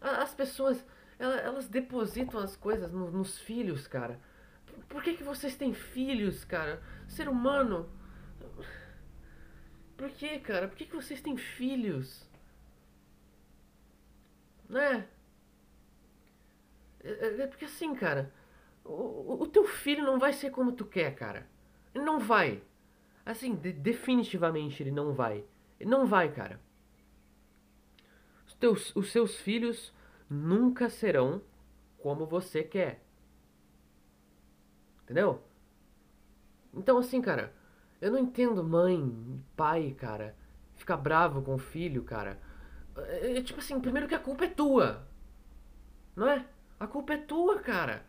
As pessoas, elas depositam as coisas nos filhos, cara. Por que, que vocês têm filhos, cara? Ser humano. Por que, cara? Por que, que vocês têm filhos? Né? É, é, é porque assim, cara. O, o teu filho não vai ser como tu quer, cara. Ele não vai. Assim, de, definitivamente ele não vai. Ele não vai, cara. Os, teus, os seus filhos nunca serão como você quer. Entendeu? Então, assim, cara, eu não entendo mãe, pai, cara, ficar bravo com o filho, cara. É, é, tipo assim, primeiro que a culpa é tua. Não é? A culpa é tua, cara.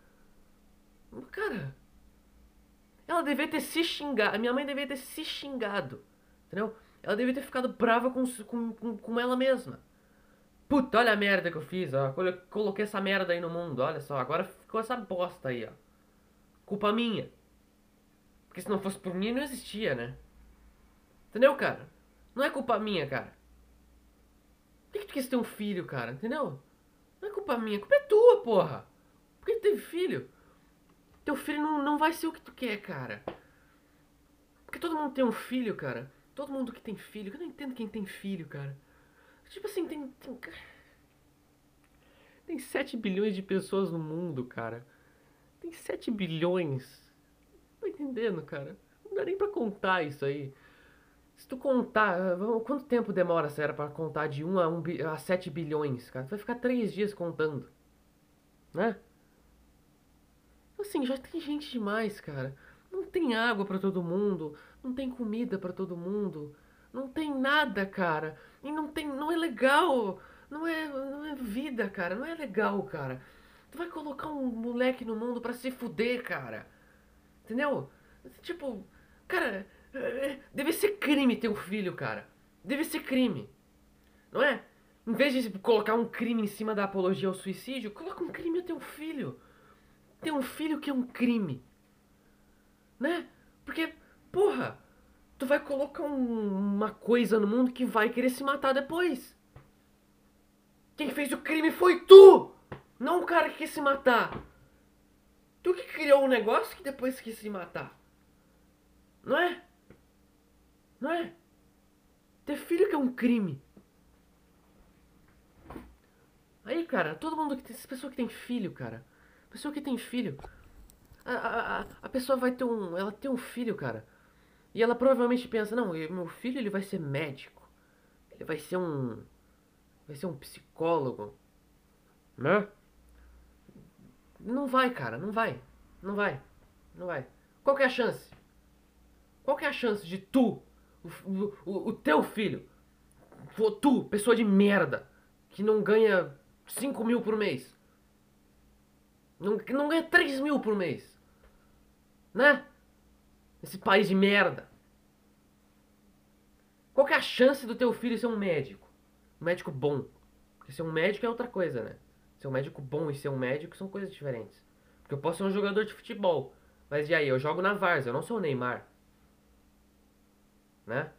Cara, ela devia ter se xingado. Minha mãe devia ter se xingado. Entendeu? Ela devia ter ficado brava com, com, com, com ela mesma. Puta, olha a merda que eu fiz, ó. Coloquei essa merda aí no mundo, olha só. Agora ficou essa bosta aí, ó. Culpa minha. Porque se não fosse por mim, não existia, né? Entendeu, cara? Não é culpa minha, cara. Por que, que tu quis ter um filho, cara? Entendeu? Não é culpa minha, culpa é tua, porra. Por que tu teve filho? Teu filho não, não vai ser o que tu quer, cara. Porque todo mundo tem um filho, cara. Todo mundo que tem filho. Eu não entendo quem tem filho, cara. Tipo assim, tem. Tem, tem 7 bilhões de pessoas no mundo, cara. Tem 7 bilhões. Tá entendendo, cara? Não dá nem pra contar isso aí. Se tu contar, quanto tempo demora, Será pra contar de 1 a, 1 a 7 bilhões, cara? Tu vai ficar 3 dias contando. Né? Assim, já tem gente demais, cara. Não tem água para todo mundo, não tem comida para todo mundo, não tem nada, cara. E não tem, não é legal. Não é, não é vida, cara. Não é legal, cara. Tu vai colocar um moleque no mundo para se fuder, cara. Entendeu? Tipo, cara, é, deve ser crime ter um filho, cara. Deve ser crime. Não é? Em vez de colocar um crime em cima da apologia ao suicídio, coloca um crime a ter um filho ter um filho que é um crime. Né? Porque, porra, tu vai colocar um, uma coisa no mundo que vai querer se matar depois. Quem fez o crime foi tu! Não o cara que quis se matar. Tu que criou um negócio que depois quis se matar. Não é? Não é? Ter filho que é um crime. Aí, cara, todo mundo que tem. Pessoa que tem filho, cara. Pessoa que tem filho. A, a, a pessoa vai ter um. Ela tem um filho, cara. E ela provavelmente pensa, não, meu filho ele vai ser médico. Ele vai ser um. Vai ser um psicólogo. Né? Não vai, cara, não vai. Não vai. Não vai. Qual que é a chance? Qual que é a chance de tu, o, o, o teu filho, tu, pessoa de merda, que não ganha 5 mil por mês, não, não ganha 3 mil por mês. Né? Esse país de merda. Qual que é a chance do teu filho ser um médico? Um médico bom. Porque ser um médico é outra coisa, né? Ser um médico bom e ser um médico são coisas diferentes. Porque eu posso ser um jogador de futebol. Mas e aí? Eu jogo na Varsa, eu não sou o Neymar. Né?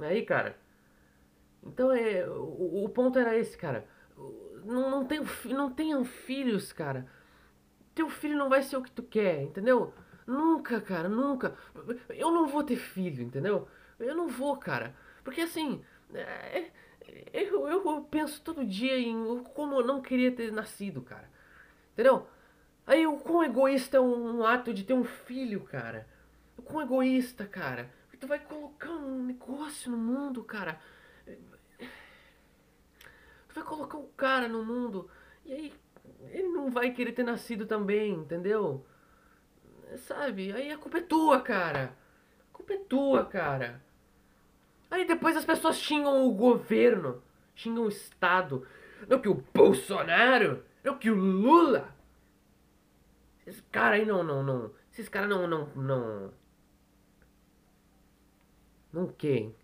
Aí, cara. Então é. O, o ponto era esse, cara não, não, tenho, não tenham filhos, cara. Teu filho não vai ser o que tu quer, entendeu? Nunca, cara, nunca. Eu não vou ter filho, entendeu? Eu não vou, cara. Porque assim, é, eu, eu penso todo dia em como eu não queria ter nascido, cara. Entendeu? Aí o quão egoísta é um ato de ter um filho, cara. O quão egoísta, cara. Tu vai colocar um negócio no mundo, cara vai colocar um cara no mundo e aí ele não vai querer ter nascido também, entendeu? Sabe? Aí a culpa é tua, cara. A culpa é tua, cara. Aí depois as pessoas xingam o governo, xingam o Estado. Não que o Bolsonaro, não que o Lula. Esses caras aí não, não, não. Esses caras não, não, não. Não hein?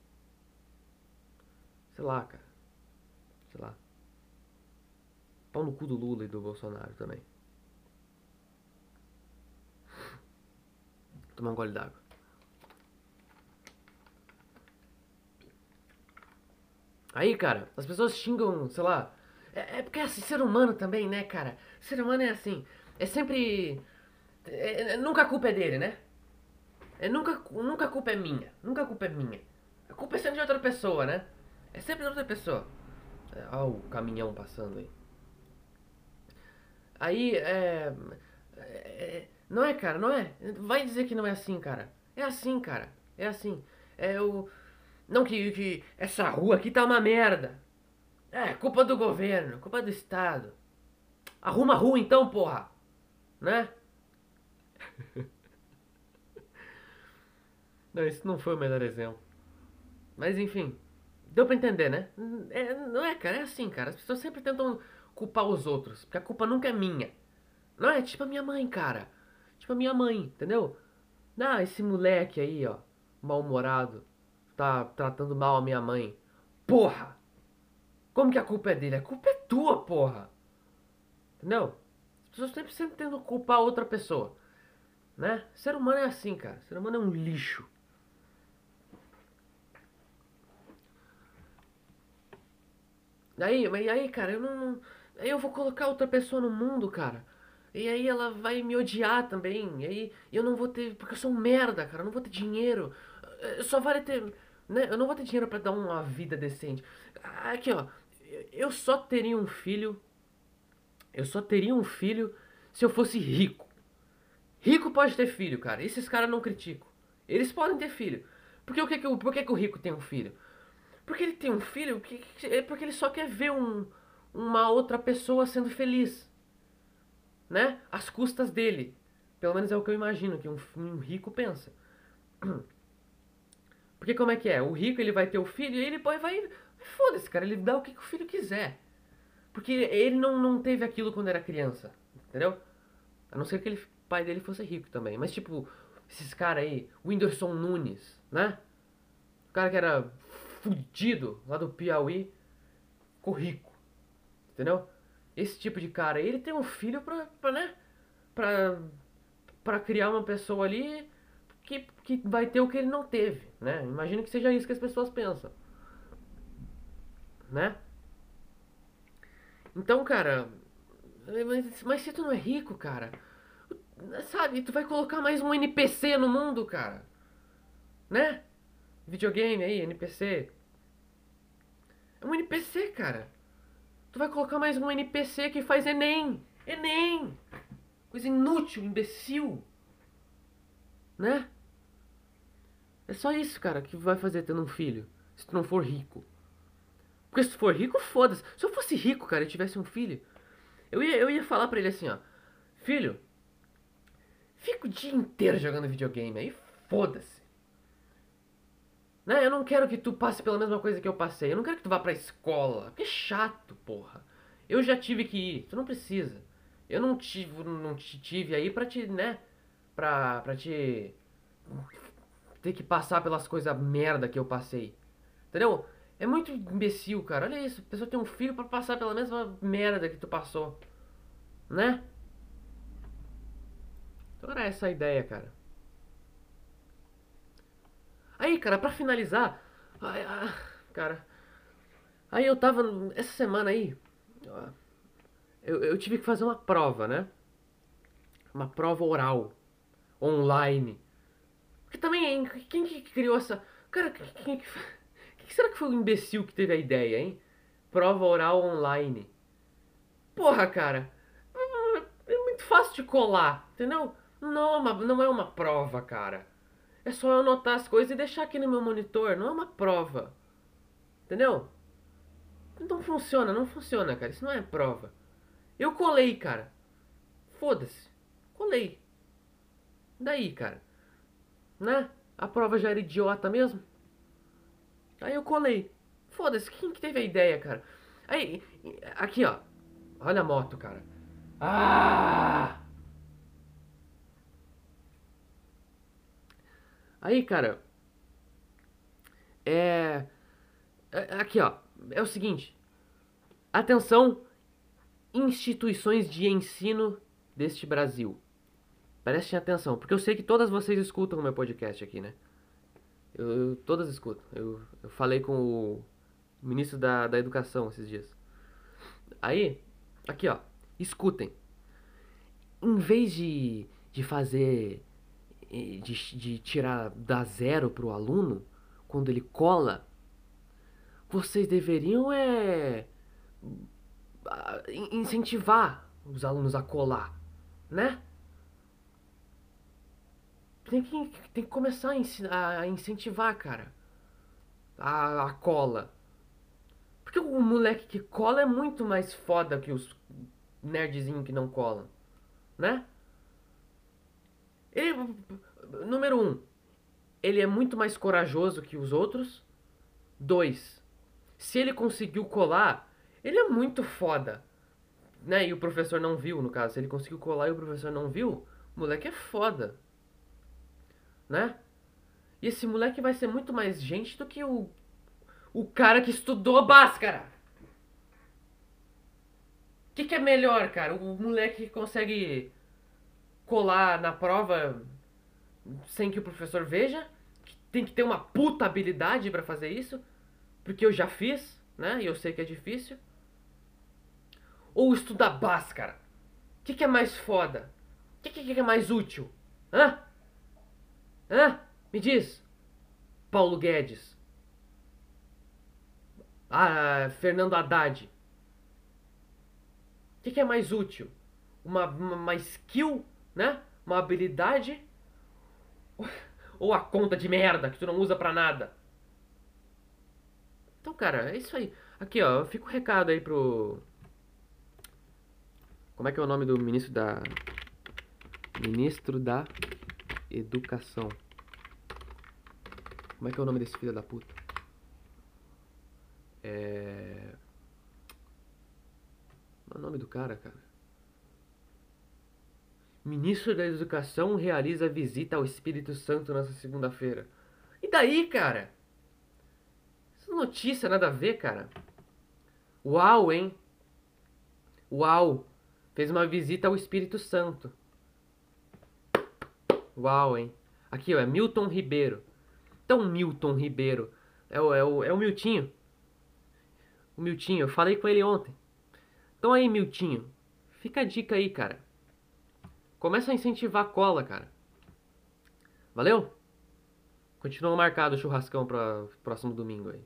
Sei lá, cara. Sei lá. Pau no cu do Lula e do Bolsonaro também. Tomar um gole d'água. Aí, cara, as pessoas xingam, sei lá. É, é porque é assim, ser humano também, né, cara? Ser humano é assim. É sempre. é- é- nunca a culpa é dele, né? É nunca, nunca a culpa é minha. Nunca a culpa é minha. A culpa é sempre de outra pessoa, né? É sempre de outra pessoa. É, Ó, o caminhão passando aí. Aí, é, é- Não é, cara, não é. Vai dizer que não é assim, cara. É assim, cara. É assim. É o. Não que, que essa rua aqui tá uma merda. É, culpa do governo, culpa do Estado. Arruma a rua então, porra. Né? Não, isso não foi o melhor exemplo. Mas enfim, deu pra entender, né? É, não é, cara, é assim, cara. As pessoas sempre tentam culpar os outros, porque a culpa nunca é minha. Não é tipo a minha mãe, cara. Tipo a minha mãe, entendeu? Ah, esse moleque aí, ó, mal-humorado, tá tratando mal a minha mãe. Porra! Como que a culpa é dele? A culpa é tua, porra! Entendeu? As pessoas sempre, sempre culpar outra pessoa. Né? Ser humano é assim, cara. Ser humano é um lixo. Aí, mas aí, cara, eu não. eu vou colocar outra pessoa no mundo, cara. E aí ela vai me odiar também. E aí eu não vou ter. Porque eu sou um merda, cara. Eu não vou ter dinheiro. Eh, Só vale ter. Né? Eu não vou ter dinheiro pra dar uma vida decente. Aqui, ó. Eu só teria um filho. Eu só teria um filho se eu fosse rico. Rico pode ter filho, cara. Esses caras não critico. Eles podem ter filho. Porque o que que por que, que o rico tem um filho? Porque ele tem um filho que- é porque ele só quer ver um, uma outra pessoa sendo feliz. Né? Às custas dele. Pelo menos é o que eu imagino que um, um rico pensa. Porque como é que é? O rico ele vai ter o filho e ele vai. vai Foda-se, cara, ele dá o que, que o filho quiser. Porque ele não, não teve aquilo quando era criança. Entendeu? A não ser que ele, o pai dele fosse rico também. Mas tipo, esses caras aí, Whindersson Nunes, né? O cara que era fudido lá do Piauí, ficou rico. Entendeu? Esse tipo de cara ele tem um filho pra, pra né? Pra, pra criar uma pessoa ali que, que vai ter o que ele não teve, né? Imagino que seja isso que as pessoas pensam. Né? Então, cara, mas, mas se tu não é rico, cara, sabe, tu vai colocar mais um NPC no mundo, cara. Né? Videogame aí, NPC. É um NPC, cara. Tu vai colocar mais um NPC que faz Enem. Enem! Coisa inútil, imbecil. Né? É só isso, cara, que vai fazer tendo um filho. Se tu não for rico. Porque se tu for rico, foda-se. Se eu fosse rico, cara, e tivesse um filho, eu ia, eu ia falar pra ele assim, ó. Filho, fica o dia inteiro jogando videogame aí, foda-se. Né? Eu não quero que tu passe pela mesma coisa que eu passei. Eu não quero que tu vá pra escola. Porque é chato, porra. Eu já tive que ir. Tu não precisa. Eu não tive, não tive aí pra te, né? Pra, pra te ter que passar pelas coisas merda que eu passei. Entendeu? É muito imbecil, cara. Olha isso. A pessoa tem um filho pra passar pela mesma merda que tu passou. Né? Então era essa a ideia, cara. Aí, cara, pra finalizar. ai, ah, cara. Aí eu tava. Essa semana aí. Eu, eu tive que fazer uma prova, né? Uma prova oral. Online. Também, hein? Quem que criou essa. Cara, quem, quem, que- será que foi o imbecil que teve a ideia, hein? Prova oral online. Porra, cara. É muito fácil de colar, entendeu? Não é uma, não é uma prova, cara. É só eu anotar as coisas e deixar aqui no meu monitor. Não é uma prova. Entendeu? Não funciona, não funciona, cara. Isso não é prova. Eu colei, cara. Foda-se. Colei. Daí, cara né? A prova já era idiota mesmo. Aí eu colei. Foda-se, quem que teve a ideia, cara? Aí, aqui, ó. Olha a moto, cara. Ah! Aí, cara. É. é aqui, ó. É o seguinte. Atenção, instituições de ensino deste Brasil. Prestem atenção, porque eu sei que todas vocês escutam o meu podcast aqui, né? Eu, eu todas escutam. Eu, eu falei com o ministro da, da Educação esses dias. Aí, aqui ó, escutem. Em vez de, de fazer. De, de tirar da zero pro aluno, quando ele cola, vocês deveriam é. incentivar os alunos a colar, né? Tem que, tem que começar a, ensinar, a incentivar, cara. A, a cola. Porque o moleque que cola é muito mais foda que os nerdzinhos que não colam. Né? Ele, número um, ele é muito mais corajoso que os outros. Dois, se ele conseguiu colar, ele é muito foda. Né? E o professor não viu, no caso. Se ele conseguiu colar e o professor não viu, o moleque é foda né? E esse moleque vai ser muito mais gente do que o, o cara que estudou Bhaskara. O que, que é melhor, cara? O moleque que consegue colar na prova sem que o professor veja? Que tem que ter uma puta habilidade para fazer isso? Porque eu já fiz, né? E eu sei que é difícil. Ou estudar Bhaskara? O que, que é mais foda? O que, que é mais útil? Hã? Hã? Me diz. Paulo Guedes. Ah, Fernando Haddad. O que, que, é mais útil? Uma, uma, skill, né? Uma habilidade? Ou a conta de merda que tu não usa pra nada? Então, cara, é isso aí. Aqui, ó, fica o recado aí pro. Como é que é o nome do ministro da. Ministro da Educação. Como é que é o nome desse filho da puta? É. Qual é o nome do cara, cara? Ministro da Educação realiza visita ao Espírito Santo nessa segunda-feira. E daí, cara? Essa notícia nada a ver, cara. Uau, hein? Uau! Fez uma visita ao Espírito Santo. Uau, hein? Aqui, ó, é Milton Ribeiro. Então, Milton Ribeiro. É o, é o, é o Miltinho. O Miltinho, eu falei com ele ontem. Então aí, Miltinho. Fica a dica aí, cara. Começa a incentivar a cola, cara. Valeu? Continua marcado o churrascão para próximo domingo aí.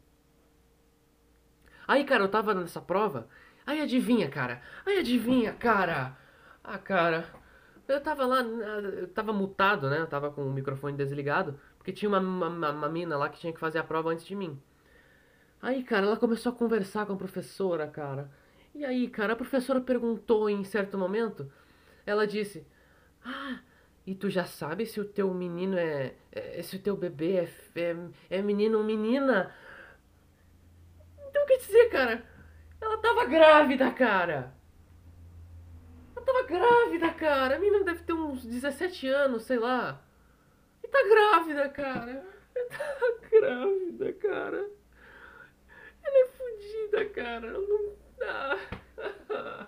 Aí, cara, eu tava nessa prova. Aí adivinha, cara. Aí adivinha, cara. Ah, cara. Eu tava lá, eu tava mutado, né? Eu tava com o microfone desligado, porque tinha uma, uma, uma mina lá que tinha que fazer a prova antes de mim. Aí, cara, ela começou a conversar com a professora, cara. E aí, cara, a professora perguntou em certo momento, ela disse: Ah, e tu já sabe se o teu menino é. é se o teu bebê é, é, é menino ou menina? Então quer dizer, cara, ela tava grávida, cara. Ela tava grávida, cara. A menina deve ter uns 17 anos, sei lá. E tá grávida, cara. Tá grávida, cara. Ela é fodida, cara. Ela não. Ah.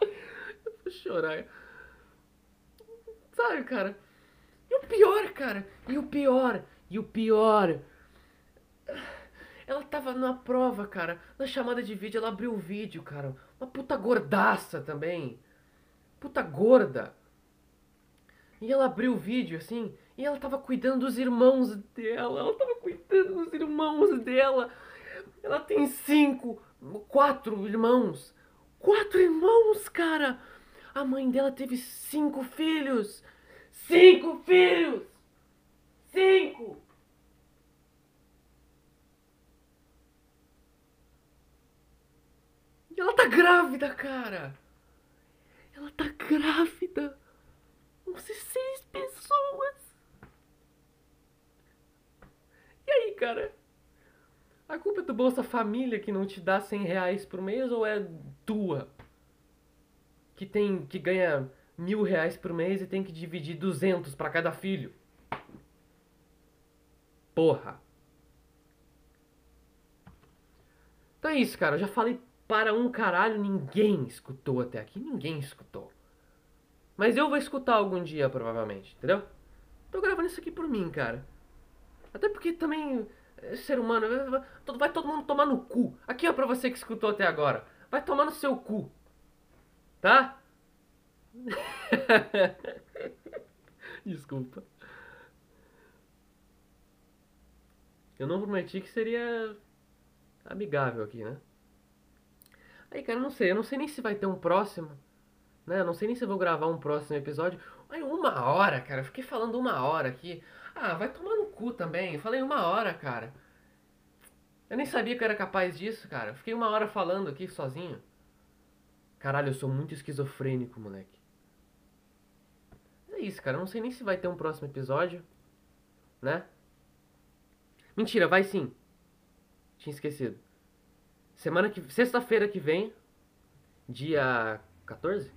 Eu vou chorar. Sabe, cara? E o pior, cara. E o pior. E o pior. Ela tava na prova, cara. Na chamada de vídeo, ela abriu o vídeo, cara. Uma puta gordaça também. Puta gorda. E ela abriu o vídeo assim, e ela tava cuidando dos irmãos dela. Ela tava cuidando dos irmãos dela. Ela tem cinco, quatro irmãos. Quatro irmãos, cara! A mãe dela teve cinco filhos! Cinco filhos! Cinco! E ela tá grávida, cara! Ela tá grávida! Vão ser seis pessoas! E aí, cara? A culpa é do Bolsa Família que não te dá 100 reais por mês ou é tua? Que tem que ganha mil reais por mês e tem que dividir 200 para cada filho? Porra. Então é isso, cara. Eu já falei para um caralho, ninguém escutou até aqui. Ninguém escutou. Mas eu vou escutar algum dia, provavelmente, entendeu? Tô gravando isso aqui por mim, cara. Até porque também, é, ser humano, vai todo mundo tomar no cu. Aqui, ó, pra você que escutou até agora. Vai tomar no seu cu. Tá? Desculpa. Eu não prometi que seria amigável aqui, né? Aí, cara, eu não sei. Eu não sei nem se vai ter um próximo. Né? Eu não sei nem se eu vou gravar um próximo episódio. Aí, uma hora, cara. Eu fiquei falando uma hora aqui. Ah, vai tomar no cu também. Eu falei uma hora, cara. Eu nem sabia que eu era capaz disso, cara. Eu fiquei uma hora falando aqui sozinho. Caralho, eu sou muito esquizofrênico, moleque. É isso, cara. Eu não sei nem se vai ter um próximo episódio. Né? Mentira, vai sim. Tinha esquecido. Semana que. Sexta-feira que vem. Dia 14?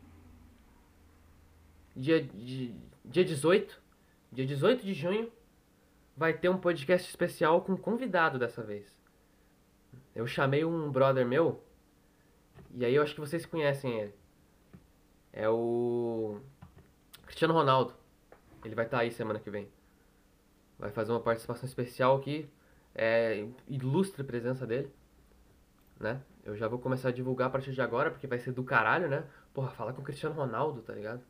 Dia, de, dia 18. Dia 18 de junho. Vai ter um podcast especial com convidado dessa vez. Eu chamei um brother meu. E aí eu acho que vocês conhecem ele. É o. Cristiano Ronaldo. Ele vai estar tá aí semana que vem. Vai fazer uma participação especial aqui. É, ilustre presença dele. Né? Eu já vou começar a divulgar a partir de agora, porque vai ser do caralho, né? Porra, falar com o Cristiano Ronaldo, tá ligado?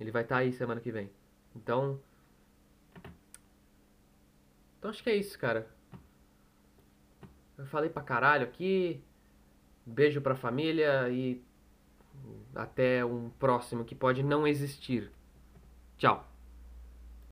Ele vai estar tá aí semana que vem. Então. Então acho que é isso, cara. Eu falei pra caralho aqui. Beijo pra família e até um próximo que pode não existir. Tchau.